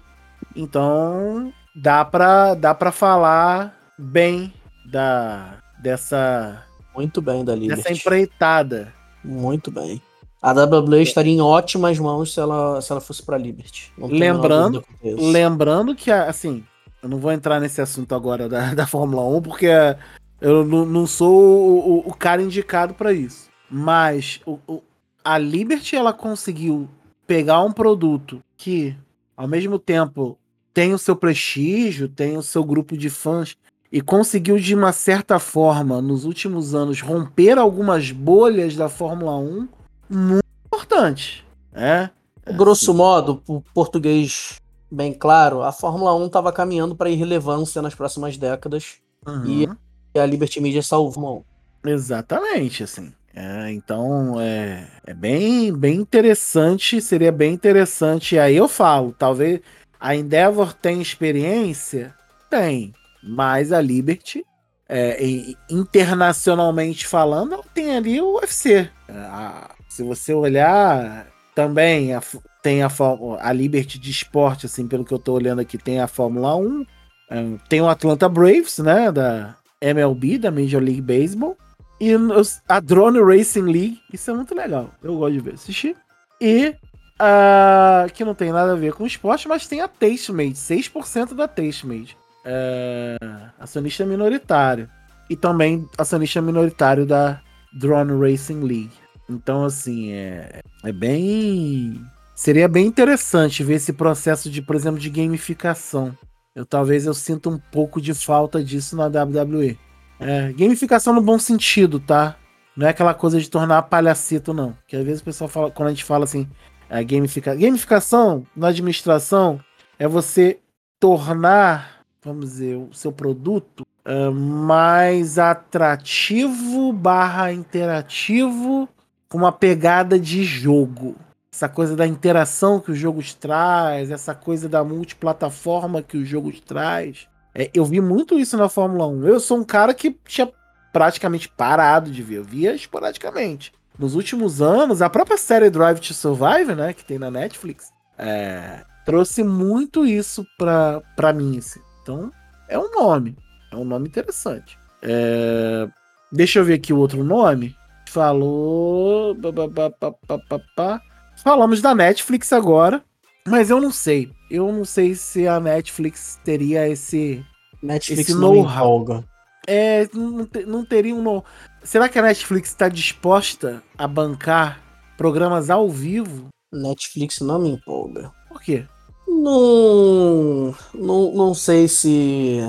então dá pra, dá pra falar bem da dessa, Muito bem da dessa Liberty. empreitada. Muito bem. A WWE estaria em ótimas mãos se ela, se ela fosse pra Liberty. Lembrando-. Lembrando que, assim, eu não vou entrar nesse assunto agora da, da Fórmula 1, porque é, Eu não, não sou o, o, o, cara indicado para isso. Mas o, a Liberty ela conseguiu pegar um produto que, ao mesmo tempo, tem o seu prestígio, tem o seu grupo de fãs e conseguiu de uma certa forma nos últimos anos romper algumas bolhas da Fórmula 1 muito importante, é. Grosso assim. modo, o português bem claro, a Fórmula 1 estava caminhando para irrelevância nas próximas décadas uhum. e a Liberty Media salvou. Exatamente, assim. É, então é, é bem, bem interessante, seria bem interessante. Aí eu falo, talvez a Endeavor tem experiência? Tem, mas a Liberty, é, internacionalmente falando, tem ali o UFC. É, a, se você olhar também, a, tem a, a Liberty de esporte, assim, pelo que eu tô olhando aqui, tem a Fórmula 1, é, tem o Atlanta Braves, né, da MLB, da Major League Baseball, e a Drone Racing League, isso é muito legal. Eu gosto de ver, assistir. E uh, que não tem nada a ver com esporte, mas tem a Tastemade, 6% da Tastemade. Uh, acionista minoritário. E também acionista minoritário da Drone Racing League. Então, assim, é, é bem. Seria bem interessante ver esse processo de, por exemplo, de gamificação. Eu talvez eu sinta um pouco de falta disso na WWE. É, gamificação no bom sentido, tá? Não é aquela coisa de tornar palhacito, não. Que às vezes o pessoal fala, quando a gente fala assim, é, gamifica... gamificação na administração é você tornar, vamos dizer, o seu produto uh, mais atrativo barra interativo com uma pegada de jogo. Essa coisa da interação que os jogos traz, essa coisa da multiplataforma que os jogos traz. É, eu vi muito isso na Fórmula 1. Eu sou um cara que tinha praticamente parado de ver. Eu via esporadicamente. Nos últimos anos, a própria série Drive to Survive, né, que tem na Netflix, é, trouxe muito isso pra, pra mim. Assim. Então, é um nome. É um nome interessante. É, deixa eu ver aqui o outro nome. Falou. Falamos da Netflix agora. Mas eu não sei. Eu não sei se a Netflix teria esse. Netflix esse know-how. É, não, não teria um know Será que a Netflix está disposta a bancar programas ao vivo? Netflix não me empolga. Por quê? Não, não, não sei se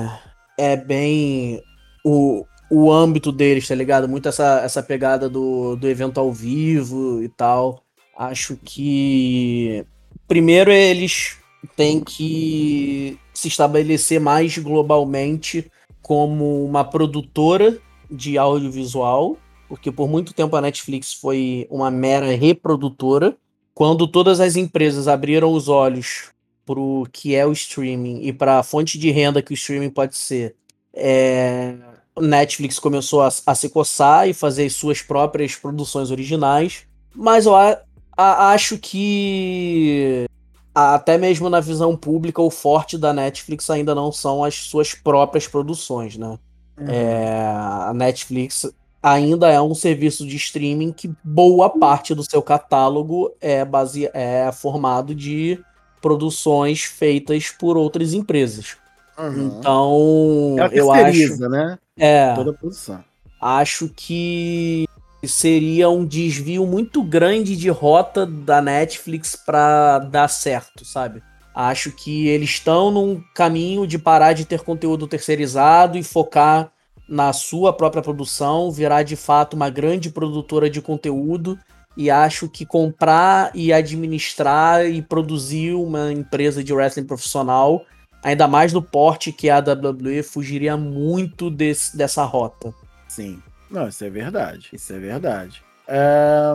é bem o, o âmbito deles, tá ligado? Muito essa, essa pegada do, do evento ao vivo e tal. Acho que primeiro eles têm que se estabelecer mais globalmente como uma produtora de audiovisual, porque por muito tempo a Netflix foi uma mera reprodutora. Quando todas as empresas abriram os olhos para o que é o streaming e para a fonte de renda que o streaming pode ser, é... Netflix começou a, a, se coçar e fazer suas próprias produções originais. Mas eu a, a, acho que até mesmo na visão pública, o forte da Netflix ainda não são as suas próprias produções, né? Uhum. É, a Netflix ainda é um serviço de streaming que boa parte do seu catálogo é, base... é formado de produções feitas por outras empresas. Uhum. Então, Ela eu acho, né? É, toda a produção. Acho que seria um desvio muito grande de rota da Netflix para dar certo, sabe? Acho que eles estão num caminho de parar de ter conteúdo terceirizado e focar na sua própria produção, virar de fato uma grande produtora de conteúdo. E acho que comprar e administrar e produzir uma empresa de wrestling profissional, ainda mais no porte que a WWE, fugiria muito desse, dessa rota. Sim. Não, isso é verdade. Isso é verdade.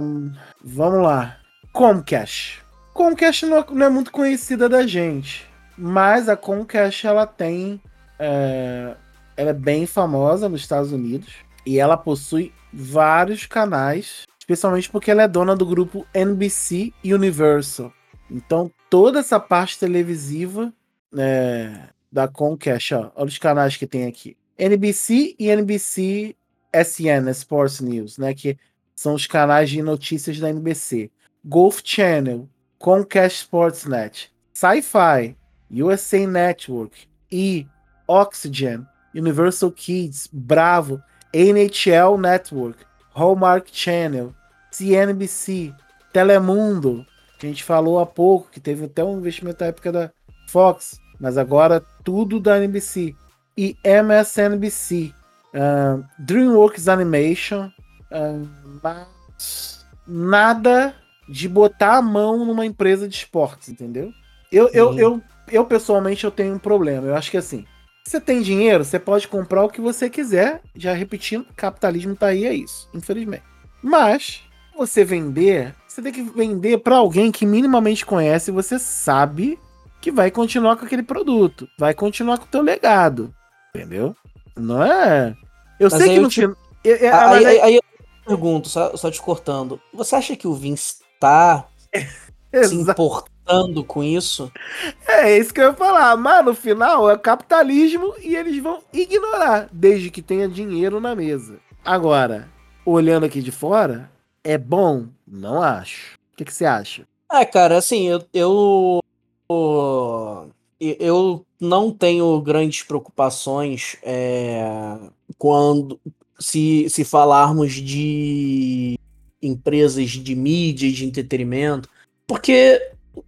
Um, vamos lá. Comcast. Comcast não é, não é, muito conhecida da gente, mas a Comcast ela tem, é, ela é bem famosa nos Estados Unidos e ela possui vários canais, especialmente porque ela é dona do grupo NBC Universal. Então toda essa parte televisiva é, da Comcast, ó, olha os canais que tem aqui. NBC e NBC SN, Sports News, né, que são os canais de notícias da NBC, Golf Channel, Comcast Sportsnet, Sci-Fi, USA Network e Oxygen, Universal Kids, Bravo, NHL Network, Hallmark Channel, CNBC, Telemundo, que a gente falou há pouco, que teve até um investimento na época da Fox, mas agora tudo da NBC. E MSNBC, uh, DreamWorks Animation, uh, mas nada de botar a mão numa empresa de esportes, entendeu? Eu, eu, eu, eu, pessoalmente, eu tenho um problema. Eu acho que assim, você tem dinheiro, você pode comprar o que você quiser. Já repetindo, capitalismo tá aí, é isso, infelizmente. Mas, você vender, você tem que vender para alguém que minimamente conhece você sabe que vai continuar com aquele produto, vai continuar com o teu legado, entendeu? Não é... Eu Mas sei que no te... final... Aí, aí, aí, eu pergunto, só, só te cortando, você acha que o Vince tá se importando com isso? É, isso que eu ia falar. Mas no final é capitalismo e eles vão ignorar, desde que tenha dinheiro na mesa. Agora, olhando aqui de fora, é bom? Não acho. O que, que você acha? É, cara, assim, eu, eu. Eu não tenho grandes preocupações é, quando se, se falarmos de empresas de mídia e de entretenimento. Porque,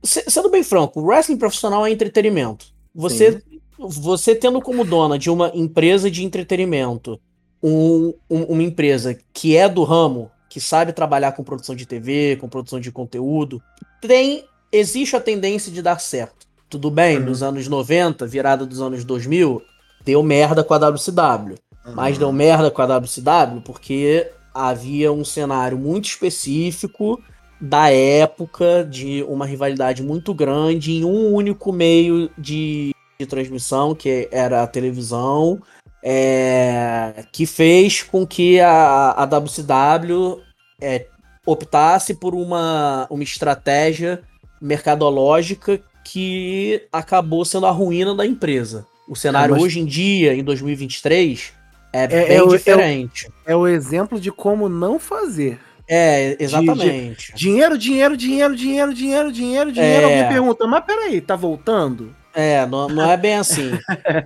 sendo bem franco, o wrestling profissional é entretenimento. Você, você tendo como dona de uma empresa de entretenimento um, um, uma empresa que é do ramo, que sabe trabalhar com produção de TV, com produção de conteúdo, tem existe a tendência de dar certo. Tudo bem, uhum. nos anos 90, virada dos anos 2000, deu merda com a WCW. Uhum. Mas deu merda com a WCW porque havia um cenário muito específico da época de uma rivalidade muito grande em um único meio de, de transmissão, que era a televisão, é, que fez com que a, a WCW é, optasse por uma, uma estratégia mercadológica que acabou sendo a ruína da empresa. O cenário é, mas... hoje em dia, em 2023, é, é bem é, diferente. É o, é o exemplo de como não fazer. É, exatamente. De, de, dinheiro, dinheiro, dinheiro, dinheiro, dinheiro, dinheiro, dinheiro. É. Alguém pergunta, mas peraí, tá voltando? É, não, não é bem assim.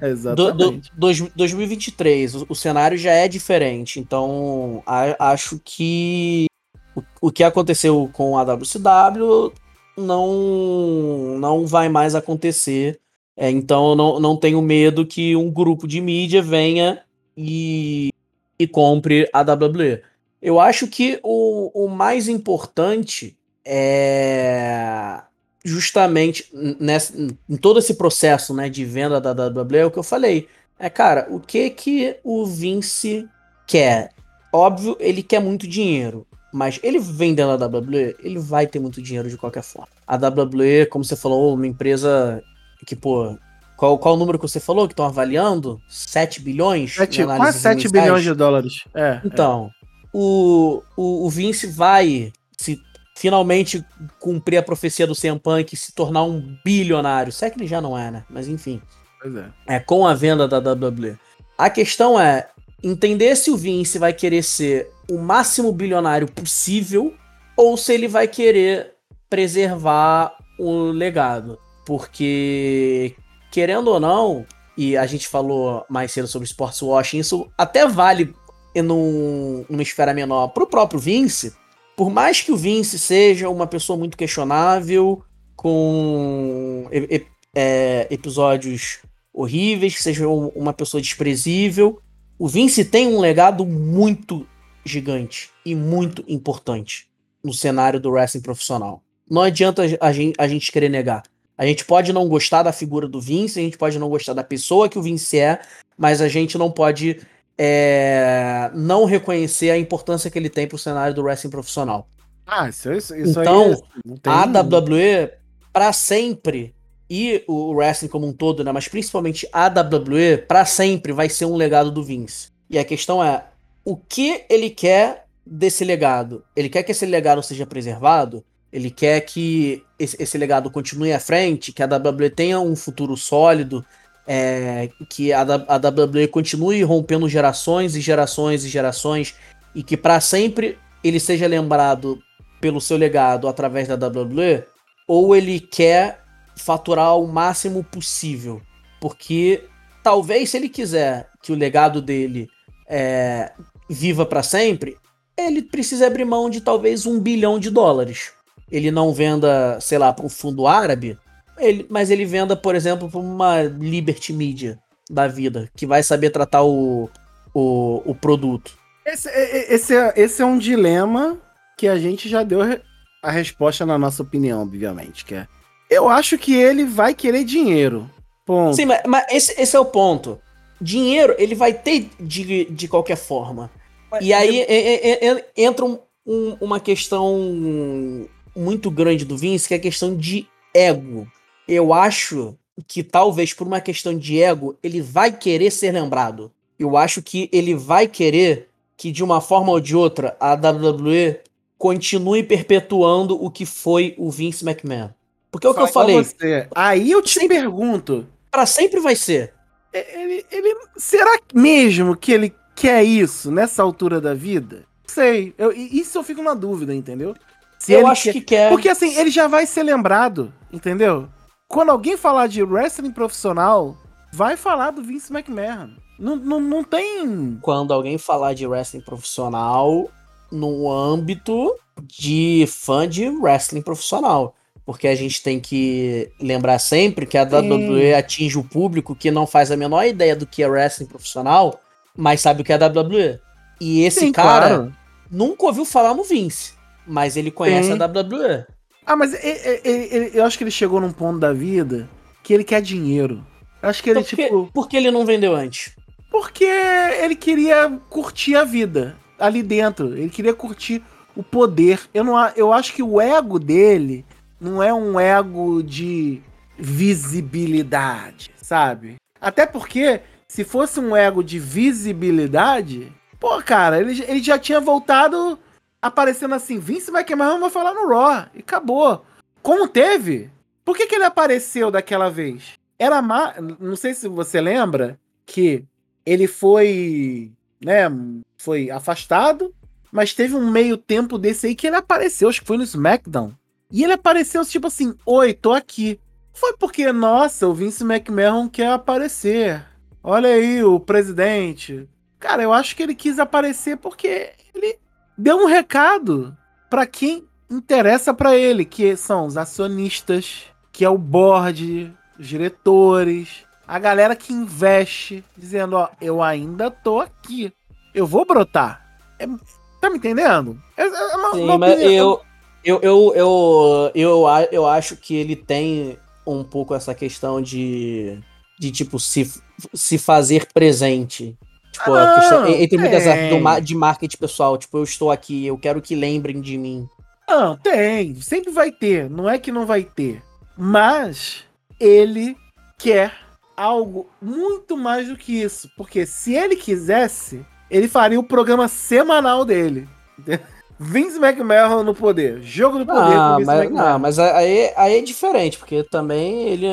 exatamente. Do, do, 2023, o, o, cenário já é diferente. Então, a, acho que o, o que aconteceu com a WCW não, não vai mais acontecer. É, então, eu não, não tenho medo que um grupo de mídia venha e, e compre a WWE. Eu acho que o, o mais importante é justamente nessa, em todo esse processo né, de venda da WWE, é o que eu falei. É, cara, o que que o Vince quer? Óbvio, ele quer muito dinheiro. Mas ele vendendo a WWE, ele vai ter muito dinheiro de qualquer forma. A WWE, como você falou, uma empresa que, pô, qual, qual o número que você falou que estão avaliando? 7 bilhões? 7, quase 7 iniciais? bilhões de dólares. É, então, é. O, o, o, Vince vai se finalmente cumprir a profecia do CM Punk e se tornar um bilionário. Se é que ele já não é, né? Mas enfim. Pois é. É com a venda da WWE. A questão é entender se o Vince vai querer ser o máximo bilionário possível ou se ele vai querer preservar o legado. Porque querendo ou não, e a gente falou mais cedo sobre sports washing, isso até vale num, numa esfera menor pro próprio Vince. Por mais que o Vince seja uma pessoa muito questionável, com é, episódios horríveis, que seja uma pessoa desprezível, o Vince tem um legado muito gigante e muito importante no cenário do wrestling profissional. Não adianta a gente, a gente querer negar. A gente pode não gostar da figura do Vince, a gente pode não gostar da pessoa que o Vince é, mas a gente não pode é, não reconhecer a importância que ele tem pro cenário do wrestling profissional. Ah, isso, isso, isso então, tem... a WWE, para sempre, e o wrestling como um todo, né, mas principalmente a WWE, para sempre vai ser um legado do Vince. E a questão é, o que ele quer desse legado? Ele quer que esse legado seja preservado? Ele quer que esse, esse, legado continue à frente, que a WWE tenha um futuro sólido, é, que a, a WWE continue rompendo gerações e gerações e gerações, e que para sempre ele seja lembrado pelo seu legado através da WWE, ou ele quer faturar o máximo possível. Porque talvez se ele quiser que o legado dele é, viva para sempre, ele precisa abrir mão de talvez um bilhão de dólares. Ele não venda, sei lá, para um fundo árabe, ele, mas ele venda, por exemplo, para uma Liberty Media da vida, que vai saber tratar o, o, o produto. Esse, esse, é, esse é um dilema que a gente já deu a resposta na nossa opinião, obviamente, que é eu acho que ele vai querer dinheiro. Ponto. Sim, mas, mas esse, esse, é o ponto. Dinheiro ele vai ter de, de qualquer forma. Mas e aí eu... entra um, um, uma questão muito grande do Vince, que é a questão de ego. Eu acho que talvez por uma questão de ego, ele vai querer ser lembrado. Eu acho que ele vai querer que de uma forma ou de outra a WWE continue perpetuando o que foi o Vince McMahon. Porque é o que eu falei. Você. Aí eu te sempre, pergunto. Para sempre vai ser. É, ele, ele, será mesmo que ele quer isso nessa altura da vida? Sei. Eu, isso eu fico na dúvida, entendeu? Se eu acho quer, que quer. Porque assim, ele já vai ser lembrado, entendeu? Quando alguém falar de wrestling profissional, vai falar do Vince McMahon. Não, não, não tem. Quando alguém falar de wrestling profissional, no âmbito de fã de wrestling profissional. Porque a gente tem que lembrar sempre que a WWE atinge o público que não faz a menor ideia do que é wrestling profissional, mas sabe o que é a WWE. E esse Sim, cara claro. nunca ouviu falar no Vince, mas ele conhece Sim. a WWE. Ah, mas ele, ele, ele, eu acho que ele chegou num ponto da vida que ele quer dinheiro. Eu acho que ele, então, por tipo. Por que ele não vendeu antes? Porque ele queria curtir a vida ali dentro. Ele queria curtir o poder. Eu, não, eu acho que o ego dele não é um ego de visibilidade, sabe? Até porque, se fosse um ego de visibilidade, pô, cara, ele, ele já tinha voltado aparecendo assim: Vince McMahon vai falar no Raw. E acabou. Como teve? Por que, que ele apareceu daquela vez? Era ma... Não sei se você lembra que ele foi, né, foi afastado, mas teve um meio tempo desse aí que ele apareceu, acho que foi no SmackDown. E ele apareceu tipo assim: Oi, tô aqui. Foi porque, nossa, o Vince McMahon quer aparecer. Olha aí o presidente. Cara, eu acho que ele quis aparecer porque ele deu um recado para quem interessa para ele, que são os acionistas, que é o board, os diretores, a galera que investe, dizendo, ó, eu ainda tô aqui. Eu vou brotar. É, tá me entendendo? É, é uma, Sim, uma mas eu, eu, eu, eu, eu, eu acho que ele tem um pouco essa questão de, de tipo, se, se fazer presente. Tipo, ah, a questão, entre muitas do, de marketing pessoal. Tipo, eu estou aqui, eu quero que lembrem de mim. Não, tem. Sempre vai ter. Não é que não vai ter. Mas ele quer algo muito mais do que isso. Porque se ele quisesse, ele faria o programa semanal dele. Vince McMahon no poder. Jogo do poder ah, com Vince mas, McMahon. Não, mas aí, aí é diferente, porque também ele.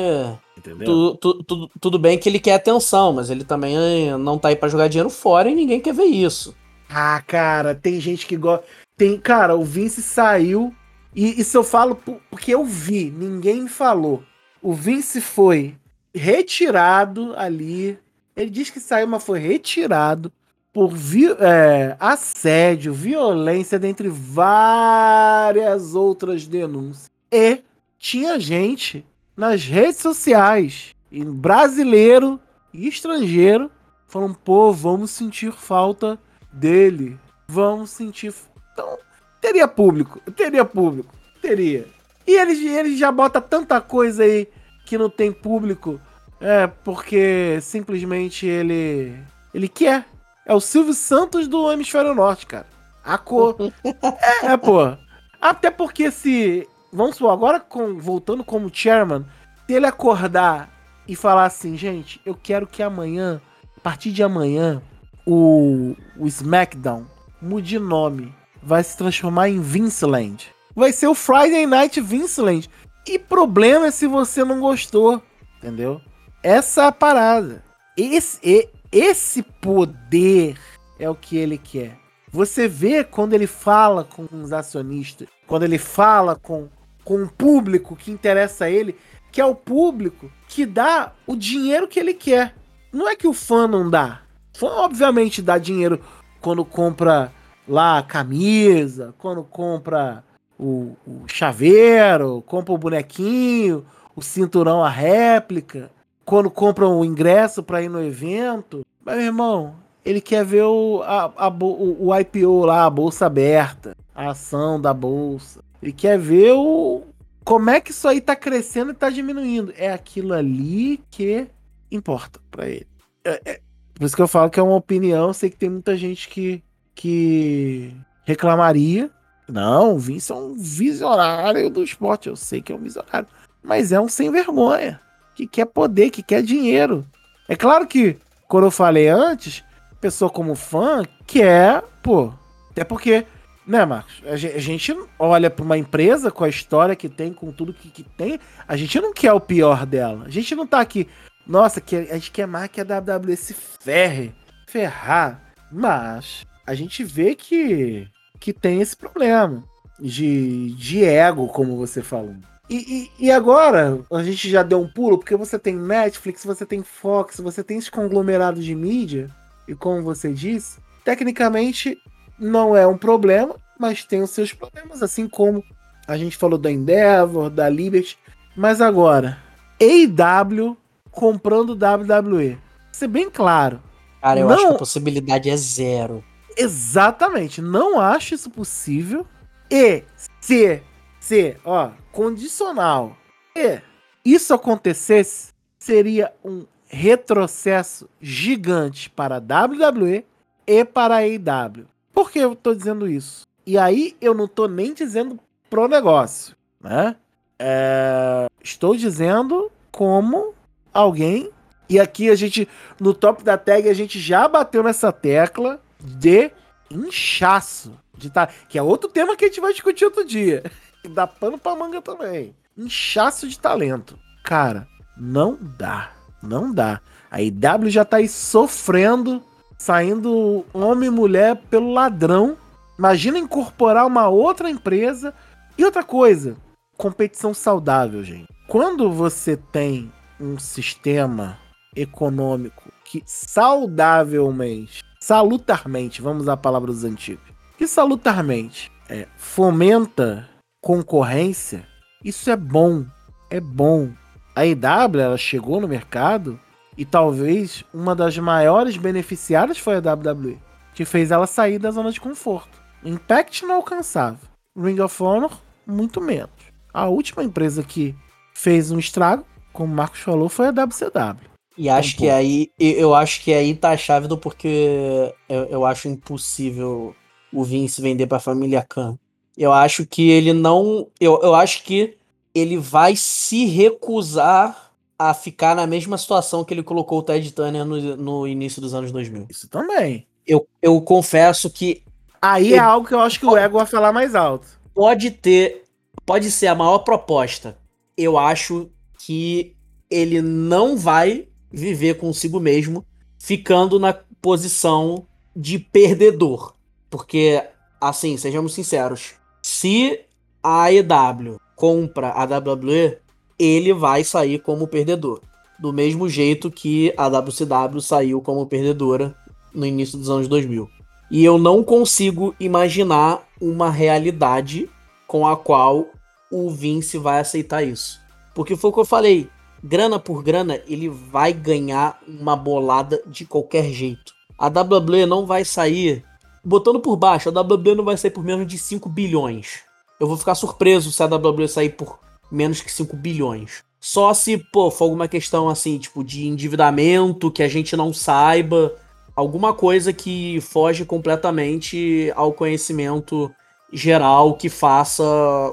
Tu, tu, tu, tudo bem que ele quer atenção, mas ele também não tá aí pra jogar dinheiro fora e ninguém quer ver isso. Ah, cara, tem gente que gosta. Tem, cara, o Vince saiu. E isso eu falo porque eu vi, ninguém falou. O Vince foi retirado ali. Ele diz que saiu, mas foi retirado por vi é, assédio, violência, dentre várias outras denúncias. E tinha gente nas redes sociais, brasileiro e estrangeiro, falando: pô, vamos sentir falta dele. Vamos sentir. Então, teria público, teria público, teria. E ele, ele já bota tanta coisa aí que não tem público, é porque simplesmente ele ele quer é o Silvio Santos do Hemisfério Norte, cara. A cor. é, é, pô. Até porque se. Vamos supor, agora com, voltando como chairman, se ele acordar e falar assim, gente, eu quero que amanhã, a partir de amanhã, o, o SmackDown mude nome. Vai se transformar em Vinceland. Vai ser o Friday Night Vinceland. E problema é se você não gostou. Entendeu? Essa é a parada. Esse, esse poder é o que ele quer. Você vê quando ele fala com os acionistas, quando ele fala com, com o público que interessa a ele, que é o público que dá o dinheiro que ele quer. Não é que o fã não dá. fã obviamente dá dinheiro quando compra lá a camisa, quando compra o, o chaveiro, compra o bonequinho, o cinturão, a réplica, quando compra o ingresso para ir no evento. Mas, meu irmão, ele quer ver o, a, a, o, o IPO lá, a bolsa aberta, a ação da bolsa. Ele quer ver o, como é que isso aí tá crescendo e tá diminuindo. É aquilo ali que importa para ele. É, é, por isso que eu falo que é uma opinião. Sei que tem muita gente que, que reclamaria. Não, o Vince é um visionário do esporte. Eu sei que é um visionário. Mas é um sem vergonha. Que quer poder, que quer dinheiro. É claro que, quando eu falei antes, pessoa como fã quer, pô. Até porque, né, Marcos? A gente olha para uma empresa com a história que tem, com tudo que, que tem. A gente não quer o pior dela. A gente não tá aqui. Nossa, que a gente quer mais que a WWE se ferre. Ferrar. Mas a gente vê que, que tem esse problema de, de ego, como você falou. E, e, e, agora, a gente já deu um pulo, porque você tem Netflix, você tem Fox, você tem esse conglomerado de mídia, e como você disse, tecnicamente não é um problema, mas tem os seus problemas, assim como a gente falou da Endeavor, da Liberty. Mas agora, AEW comprando WWE. Ser bem claro. Cara, eu não... acho que a possibilidade é zero. Exatamente, não acho isso possível. E se, se, ó, condicional. E isso acontecesse, seria um retrocesso gigante para a WWE e para a AEW. Por que eu estou dizendo isso? E aí eu não estou nem dizendo pro negócio, né? É... Estou dizendo como alguém. E aqui a gente, no top da tag, a gente já bateu nessa tecla de inchaço. De tá, que é outro tema que a gente vai discutir outro dia. Dá pano pra manga também. Inchaço de talento. Cara, não dá. Não dá. A IW já tá aí sofrendo, saindo homem e mulher pelo ladrão. Imagina incorporar uma outra empresa. E outra coisa, competição saudável, gente. Quando você tem um sistema econômico que saudavelmente, salutarmente, vamos usar a palavra dos antigos, que salutarmente é, fomenta concorrência, isso é bom, é bom. A IW ela chegou no mercado e talvez uma das maiores beneficiadas foi a WWE, que fez ela sair da zona de conforto. Impact inalcançável, Ring of Honor muito menos. A última empresa que fez um estrago como o Marcos falou, foi a WCW. E acho um que aí, eu acho que aí tá a chave do porque eu, eu acho impossível o Vince vender pra família Khan. Eu acho que ele não. Eu, eu acho que ele vai se recusar a ficar na mesma situação que ele colocou o Ted Turner no, no início dos anos 2000. Isso também. Eu, eu confesso que. Aí é algo que eu acho que o ego vai falar mais alto. Pode ter. Pode ser a maior proposta. Eu acho que ele não vai viver consigo mesmo ficando na posição de perdedor. Porque, assim, sejamos sinceros, se a AEW compra a WWE, ele vai sair como perdedor. Do mesmo jeito que a WCW saiu como perdedora no início dos anos 2000. E eu não consigo imaginar uma realidade com a qual o Vince vai aceitar isso. Porque foi o que eu falei. Grana por grana, ele vai ganhar uma bolada de qualquer jeito. A WWE não vai sair. Botando por baixo, a WWE não vai sair por menos de 5 bilhões. Eu vou ficar surpreso se a WWE sair por menos que 5 bilhões. Só se, pô, for alguma questão assim, tipo, de endividamento que a gente não saiba. Alguma coisa que foge completamente ao conhecimento geral que faça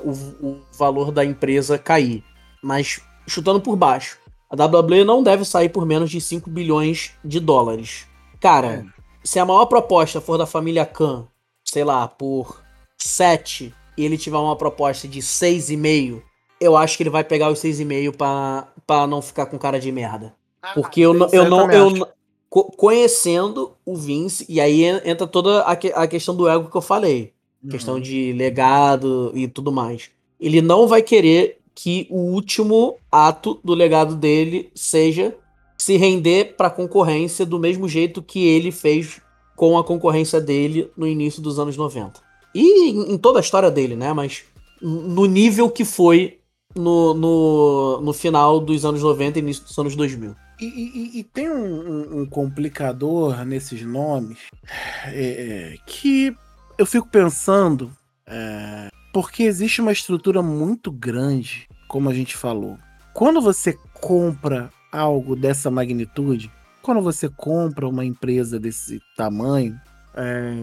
o, o valor da empresa cair mas chutando por baixo. A WWE não deve sair por menos de 5 bilhões de dólares. Cara, é. Se a maior proposta for da família Khan, sei lá, por 7, e ele tiver uma proposta de 6,5, eu acho que ele vai pegar os 6,5 pra, pra não ficar com cara de merda. Ah, Porque eu, eu, eu não. Eu, conhecendo o Vince, e aí entra toda a, a questão do ego que eu falei. Uhum. Questão de legado e tudo mais. Ele não vai querer que o último ato do legado dele seja se render para a concorrência do mesmo jeito que ele fez com a concorrência dele no início dos anos 90. E em, toda a história dele, né? Mas no nível que foi no, no, no final dos anos 90 e início dos anos 2000. E, e, e tem um, um, complicador nesses nomes é, que eu fico pensando, é, porque existe uma estrutura muito grande, como a gente falou. Quando você compra algo dessa magnitude, quando você compra uma empresa desse tamanho, é,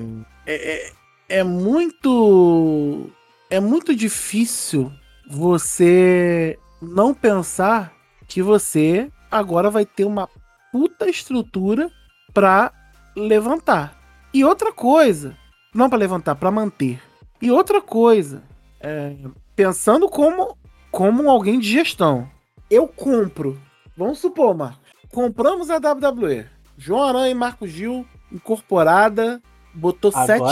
é, é, é muito é muito difícil você não pensar que você agora vai ter uma puta estrutura para levantar. E outra coisa, não para levantar, para manter. E outra coisa, é, pensando como como alguém de gestão, eu compro. Vamos supor, Marcos, compramos a WWE. João Aranha e Marco Gil incorporada, botou 7,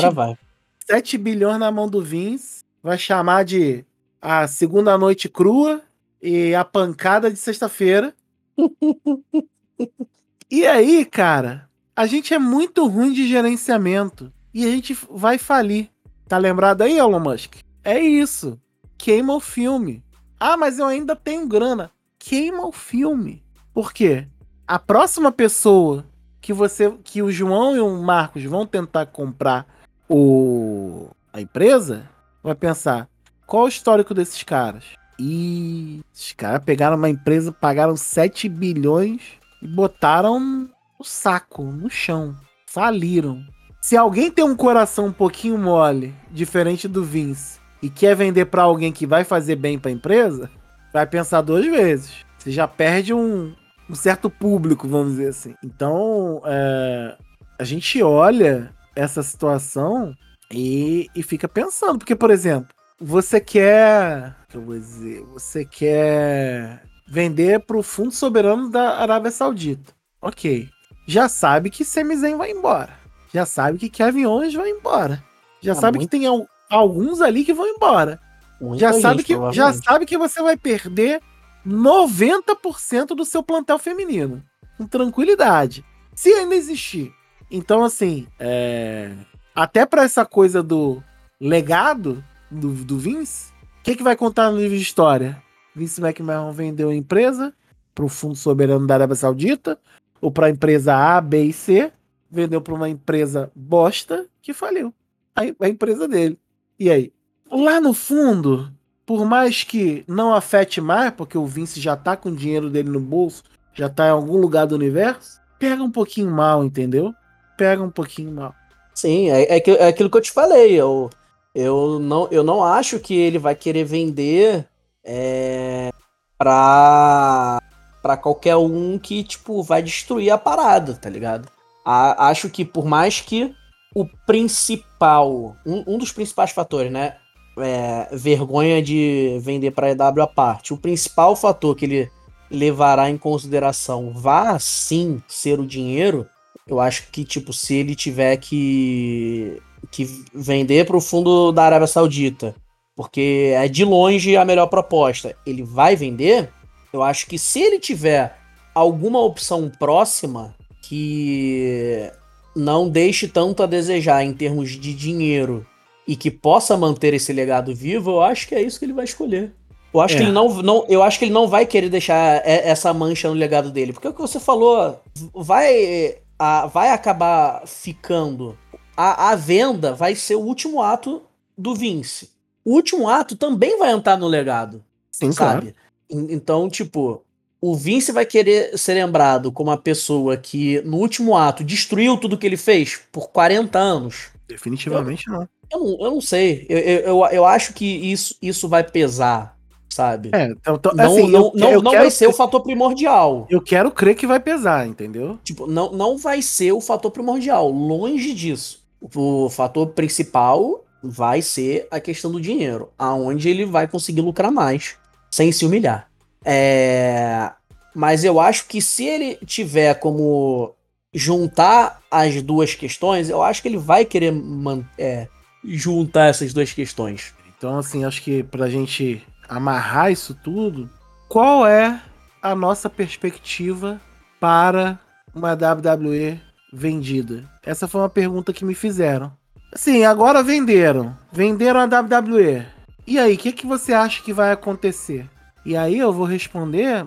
7 bilhões na mão do Vince, vai chamar de a segunda noite crua e a pancada de sexta-feira. e aí, cara, a gente é muito ruim de gerenciamento e a gente vai falir. Tá lembrado aí, Elon Musk? É isso. Queima o filme. Ah, mas eu ainda tenho grana. Queima o filme. Por quê? A próxima pessoa que você, que o João e o Marcos vão tentar comprar o a empresa, vai pensar: qual o histórico desses caras? E os caras pegaram uma empresa, pagaram 7 bilhões e botaram no saco, no chão. Faliram. Se alguém tem um coração um pouquinho mole, diferente do Vince, e quer vender para alguém que vai fazer bem para a empresa, vai pensar duas vezes. Você já perde um, um certo público, vamos dizer assim. Então, é, a gente olha essa situação e, e fica pensando, porque, por exemplo, você quer. Que eu vou dizer? Você quer vender para o Fundo Soberano da Arábia Saudita. Ok. Já sabe que Semizen vai embora. Já sabe que Kevin Owens vai embora. Já tá sabe muito... que tem al alguns ali que vão embora. Muita já gente, sabe que já sabe que você vai perder 90% do seu plantel feminino. Com tranquilidade. Se ainda existir. Então, assim, é... até para essa coisa do legado, do, do Vince, o que, que vai contar no livro de história? Vince McMahon vendeu a empresa para o Fundo Soberano da Arábia Saudita, ou para a empresa A, B e C, vendeu para uma empresa bosta que faliu. A, a empresa dele. E aí? Lá no fundo, por mais que não afete mais, porque o Vince já tá com o dinheiro dele no bolso, já tá em algum lugar do universo, pega um pouquinho mal, entendeu? Pega um pouquinho mal. Sim, é, é, é aquilo que eu te falei. Eu, eu não, eu não acho que ele vai querer vender é, pra, pra qualquer um que, tipo, vai destruir a parada, tá ligado? A, acho que por mais que o principal, um, um dos principais fatores, né? É, vergonha de vender para EW a parte. O principal fator que ele levará em consideração vá sim ser o dinheiro. Eu acho que, tipo, se ele tiver que que vender para o fundo da Arábia Saudita, porque é de longe a melhor proposta, ele vai vender. Eu acho que se ele tiver alguma opção próxima que não deixe tanto a desejar em termos de dinheiro e que possa manter esse legado vivo, eu acho que é isso que ele vai escolher. Eu acho, é. que, ele não, não, eu acho que ele não vai querer deixar essa mancha no legado dele. Porque é o que você falou, vai, a, vai acabar ficando a, a venda vai ser o último ato do Vince. O último ato também vai entrar no legado. Sim, sabe? Claro. Então, tipo, o Vince vai querer ser lembrado como a pessoa que, no último ato, destruiu tudo que ele fez por 40 anos. Definitivamente eu, não. Eu não, eu não sei. Eu, eu, eu acho que isso, isso vai pesar, sabe? É, então, então não, assim, não, não, não vai ser o fator primordial. Eu quero crer que vai pesar, entendeu? Tipo, não, não vai ser o fator primordial. Longe disso o fator principal vai ser a questão do dinheiro, aonde ele vai conseguir lucrar mais, sem se humilhar. É... Mas eu acho que se ele tiver como juntar as duas questões, eu acho que ele vai querer é, juntar essas duas questões. Então, assim, acho que pra gente amarrar isso tudo, qual é a nossa perspectiva para uma WWE vendida? Essa foi uma pergunta que me fizeram. Sim, agora venderam. Venderam a WWE. E aí, o que, que você acha que vai acontecer? E aí eu vou responder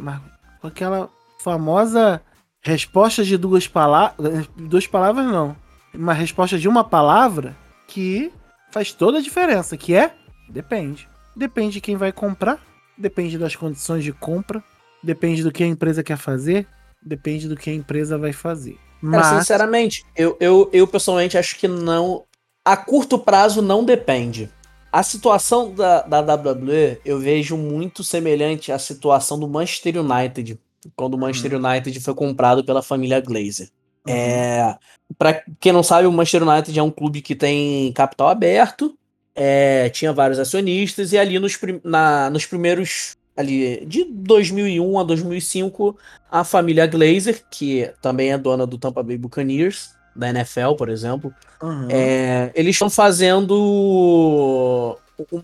com aquela famosa resposta de duas palavras. Duas palavras não. Uma resposta de uma palavra que faz toda a diferença, que é depende. Depende de quem vai comprar, depende das condições de compra, depende do que a empresa quer fazer, depende do que a empresa vai fazer. Mas... sinceramente, eu, eu, eu pessoalmente acho que não. A curto prazo não depende. A situação da, da WWE eu vejo muito semelhante à situação do Manchester United, quando o Manchester uhum. United foi comprado pela família Glazer. Uhum. É, para quem não sabe, o Manchester United é um clube que tem capital aberto, é, tinha vários acionistas, e ali nos, na, nos primeiros. Ali, de 2001 a 2005, a família Glazer, que também é dona do Tampa Bay Buccaneers, da NFL, por exemplo, uhum. é, eles estão fazendo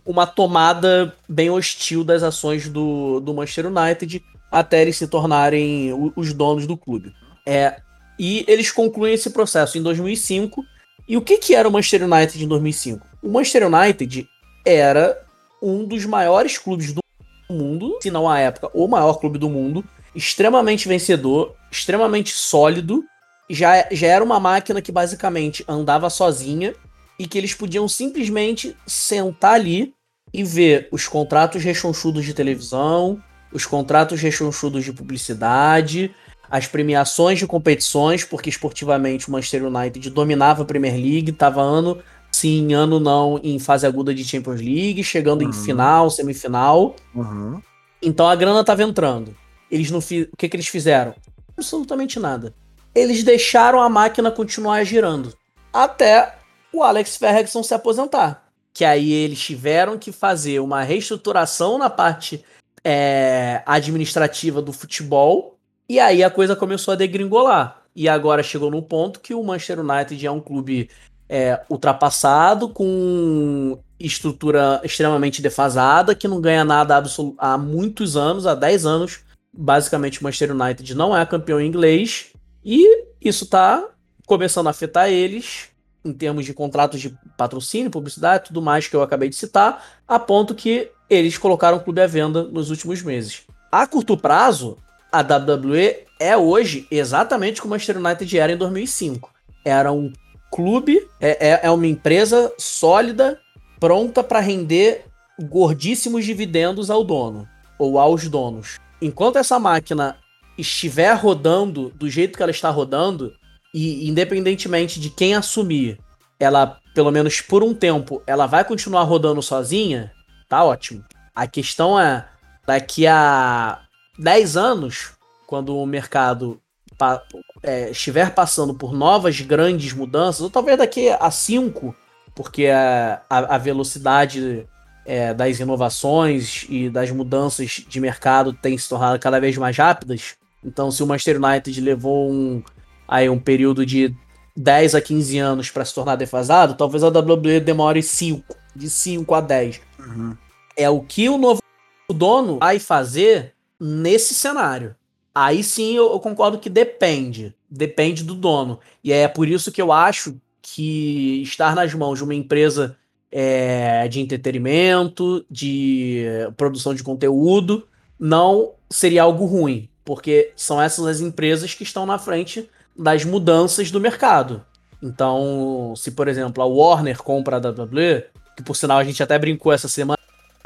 uma tomada bem hostil das ações do, do Manchester United até eles se tornarem os donos do clube. É, e eles concluem esse processo em 2005. E o que, que era o Manchester United em 2005? O Manchester United era um dos maiores clubes do mundo, se não à época o maior clube do mundo, extremamente vencedor, extremamente sólido, já, já era uma máquina que basicamente andava sozinha e que eles podiam simplesmente sentar ali e ver os contratos rechonchudos de televisão, os contratos rechonchudos de publicidade, as premiações de competições, porque esportivamente o Manchester United dominava a Premier League, estava ano sim, ano não em fase aguda de Champions League, chegando uhum. em final, semifinal. Uhum. Então a grana estava entrando. Eles não fi... O que, que eles fizeram? Absolutamente nada. Eles deixaram a máquina continuar girando. Até o Alex Ferguson se aposentar. Que aí eles tiveram que fazer uma reestruturação na parte é, administrativa do futebol e aí a coisa começou a degringolar. E agora chegou no ponto que o Manchester United é um clube é, ultrapassado, com estrutura extremamente defasada, que não ganha nada há muitos anos, há 10 anos. Basicamente, o Manchester United não é campeão inglês. E isso está começando a afetar eles em termos de contratos de patrocínio, publicidade, tudo mais que eu acabei de citar, a ponto que eles colocaram o clube à venda nos últimos meses. A curto prazo, a WWE é hoje exatamente como o Manchester United era em 2005. Era um clube, é, é, é uma empresa sólida, pronta para render gordíssimos dividendos ao dono ou aos donos. Enquanto essa máquina estiver rodando do jeito que ela está rodando, e independentemente de quem assumir, ela, pelo menos por um tempo, ela vai continuar rodando sozinha, tá ótimo. A questão é, daqui a 10 anos, quando o mercado é, estiver passando por novas grandes mudanças, ou talvez daqui a 5, porque a, a, a velocidade é, das inovações e das mudanças de mercado tem se tornado cada vez mais rápidas. Então, se o Manchester United levou um, aí, um período de 10 a 15 anos para se tornar defasado, talvez a WWE demore 5, de 5 a 10. É o que o novo dono vai fazer nesse cenário. Aí sim eu, eu, concordo que depende. Depende do dono. E é por isso que eu acho que estar nas mãos de uma empresa é, de entretenimento, de produção de conteúdo, não seria algo ruim. Porque são essas as empresas que estão na frente das mudanças do mercado. Então, se por exemplo a Warner compra a WWE, que por sinal a gente até brincou essa semana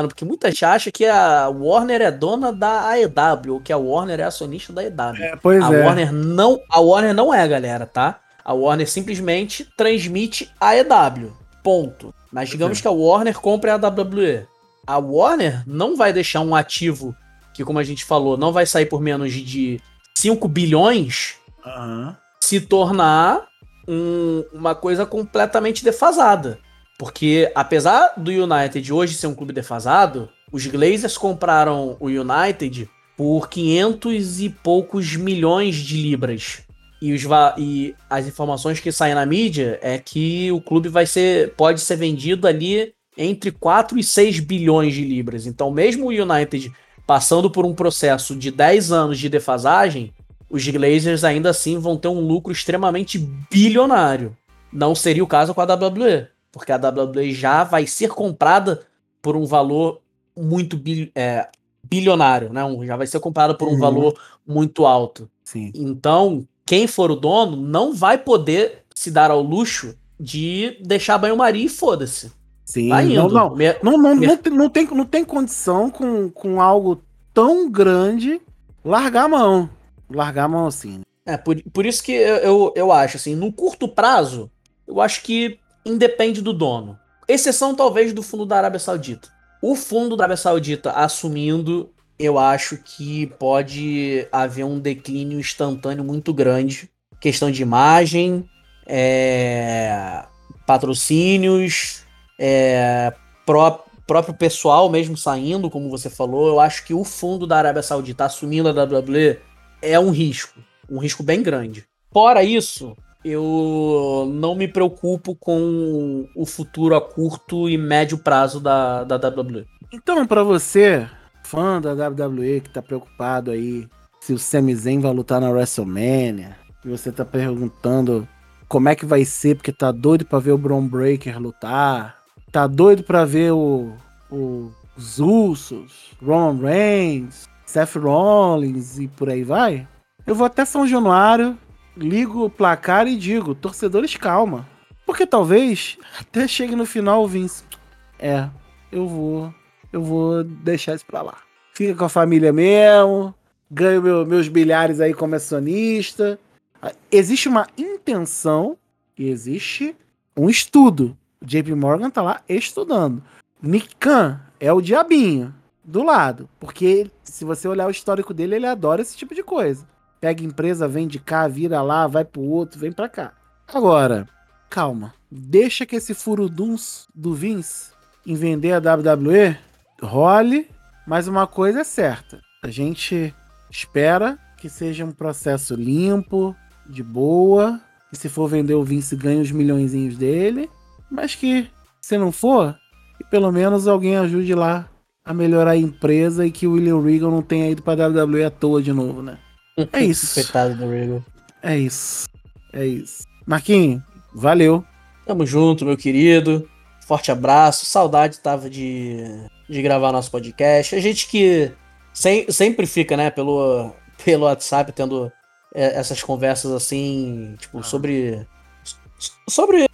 porque muita gente acha que a Warner é dona da AEW, ou que a Warner é acionista da AEW. É, pois a é. Warner não, a Warner não é, galera, tá? A Warner simplesmente transmite a AEW. Ponto. Mas digamos é. que a Warner compre a WWE. A Warner não vai deixar um ativo que, como a gente falou, não vai sair por menos de 5 bilhões uhum. se tornar um, uma coisa completamente defasada. Porque apesar do United hoje ser um clube defasado, os Glazers compraram o United por 500 e poucos milhões de libras. E, os e as informações que saem na mídia é que o clube vai ser pode ser vendido ali entre 4 e 6 bilhões de libras. Então, mesmo o United passando por um processo de 10 anos de defasagem, os Glazers ainda assim vão ter um lucro extremamente bilionário. Não seria o caso com a WWE, porque a WWE já vai ser comprada por um valor muito bil, é, bilionário, né? já vai ser comprada por um uhum. valor muito alto. Sim. Então, quem for o dono não vai poder se dar ao luxo de deixar banho-maria e foda-se. Sim, tá indo. Não, não. Me... Não, não, Me... não, tem, não, tem, não tem condição com, com algo tão grande largar a mão. Largar a mão assim. É, por, por isso que eu, eu, eu acho, assim, no curto prazo, eu acho que independe do dono. Exceção, talvez, do fundo da Arábia Saudita. O fundo da Arábia Saudita assumindo, eu acho que pode haver um declínio instantâneo muito grande. Questão de imagem, é, patrocínios, é, pró próprio pessoal mesmo saindo, como você falou. Eu acho que o fundo da Arábia Saudita assumindo a WWE é um risco. Um risco bem grande. Fora isso, eu não me preocupo com o futuro a curto e médio prazo da, da WWE. Então, para você, fã da WWE que tá preocupado aí se o Sami Zayn vai lutar na WrestleMania, e você tá perguntando como é que vai ser, porque tá doido para ver o Braun Breaker lutar, tá doido para ver o, o os Usos, Roman Reigns, Seth Rollins e por aí vai. Eu vou até São Januário, ligo o placar e digo, torcedores, calma. Porque talvez até chegue no final o Vince. É, eu vou. Eu vou deixar isso pra lá. Fica com a família mesmo. Ganho meu, meus bilhares aí como acionista existe uma intenção e existe um estudo. O JP Morgan tá lá estudando. Nick Khan é o diabinho do lado, porque se você olhar o histórico dele, ele adora esse tipo de coisa. Pega empresa, vem de cá, vira lá, vai pro outro, vem pra cá. Agora, calma. Deixa que esse furuduns do Vince em vender a WWE role, mas uma coisa é certa. A gente espera que seja um processo limpo, de boa. E se for vender o Vince, ganha os milhões dele. Mas que, se não for, que pelo menos alguém ajude lá a melhorar a empresa e que o William Regal não tenha ido pra WWE à toa de novo, né? É isso. Coitado do Regal. É isso. É isso. Marquinhos, valeu. Tamo junto, meu querido. Forte abraço. Saudade tava de, de gravar nosso podcast. A gente que sem, sempre fica, né, pelo, pelo WhatsApp, tendo é, essas conversas assim, tipo, ah. sobre. Sobre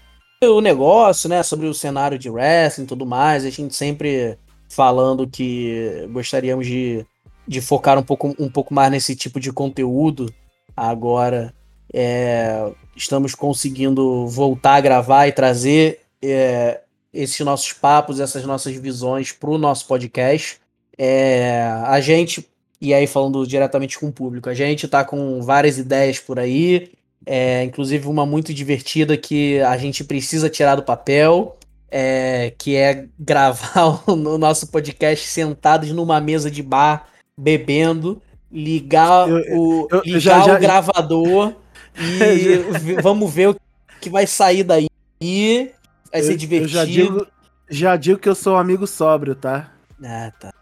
o negócio, né? Sobre o cenário de wrestling e tudo mais. A gente sempre falando que gostaríamos de, de focar um pouco, um pouco mais nesse tipo de conteúdo. Agora é, estamos conseguindo voltar a gravar e trazer é, esses nossos papos, essas nossas visões para o nosso podcast. É, a gente e aí, falando diretamente com o público, a gente tá com várias ideias por aí, é, inclusive uma muito divertida que a gente precisa tirar do papel, é, que é gravar o nosso podcast sentados numa mesa de bar, bebendo, ligar eu, o, eu, ligar já, já, o gravador e vamos ver o que vai sair daí. Vai ser divertido. já digo, já digo que eu sou um amigo sóbrio, tá? Ah, tá.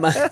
Mas,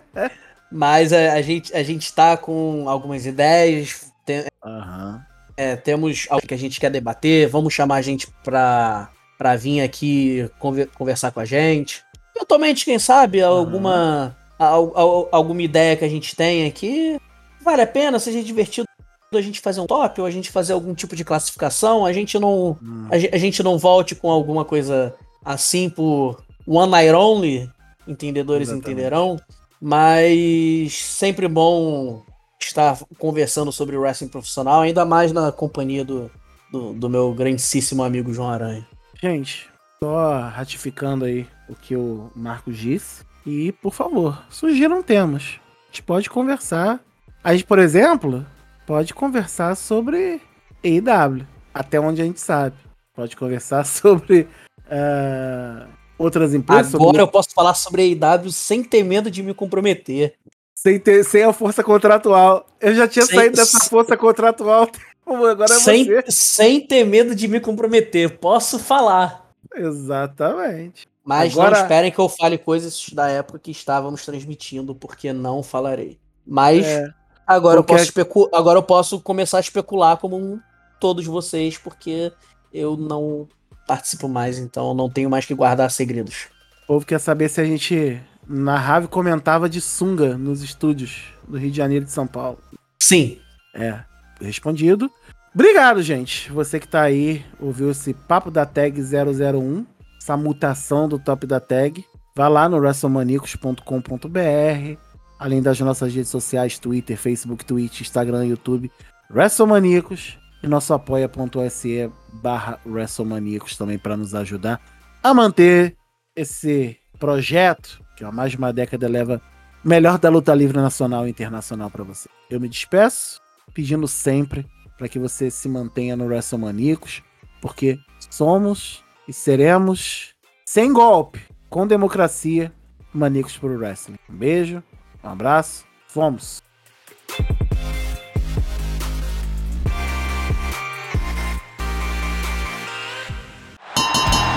mas a, a, gente, a gente tá com algumas ideias. Tem, uhum. é, temos algo que a gente quer debater. Vamos chamar a gente pra, pra vir aqui conver, conversar com a gente. Eventualmente, quem sabe, uhum. Alguma, a, a, alguma ideia que a gente tem aqui. Vale a pena, seja divertido a gente fazer um top ou a gente fazer algum tipo de classificação, a gente não hum. a, a, gente não volte com alguma coisa assim por one night only, entendedores Exatamente. entenderão. Mas sempre bom estar conversando sobre o wrestling profissional, ainda mais na companhia do, do, do meu grandíssimo amigo João Aranha. Gente, só ratificando aí o que o Marcos disse. E, por favor, sugiram temas. A gente pode conversar. A gente, por exemplo, pode conversar sobre EIW, até onde a gente sabe. Pode conversar sobre uh, outras empresas. Agora sobre... eu posso falar sobre a IW sem ter medo de me comprometer. Sem, ter, sem a força contratual. Eu já tinha sem, saído dessa força contratual. Agora é sem, você. sem ter medo de me comprometer. Posso falar. Exatamente. Mas Agora... não esperem que eu fale coisas da época que estávamos transmitindo, porque não falarei. Mas é. Agora, Porque... eu posso especu... Agora eu posso começar a especular como todos vocês, porque eu não participo mais, então não tenho mais que guardar segredos. O povo quer saber se a gente narrava e comentava de sunga nos estúdios do Rio de Janeiro e de São Paulo. Sim. É, respondido. Obrigado, gente. Você que tá aí, ouviu esse papo da tag 001, essa mutação do top da tag. Vá lá no wrestlemaniacos.com.br, além das nossas redes sociais, Twitter, Facebook, Twitch, Instagram, YouTube, WrestleManiacos e nosso apoia.se barra WrestleManiacos também para nos ajudar a manter esse projeto, que há mais de uma década leva melhor da luta livre nacional e internacional para você. Eu me despeço pedindo sempre para que você se mantenha no WrestleManiacos, porque somos e seremos sem golpe, com democracia, maníacos pro wrestling. Um beijo, um abraço, fomos!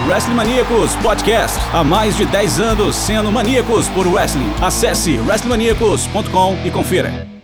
Wrestling Maníacos Podcast. Há mais de 10 anos sendo maníacos por wrestling. Acesse wrestlingmaníacos.com e confira.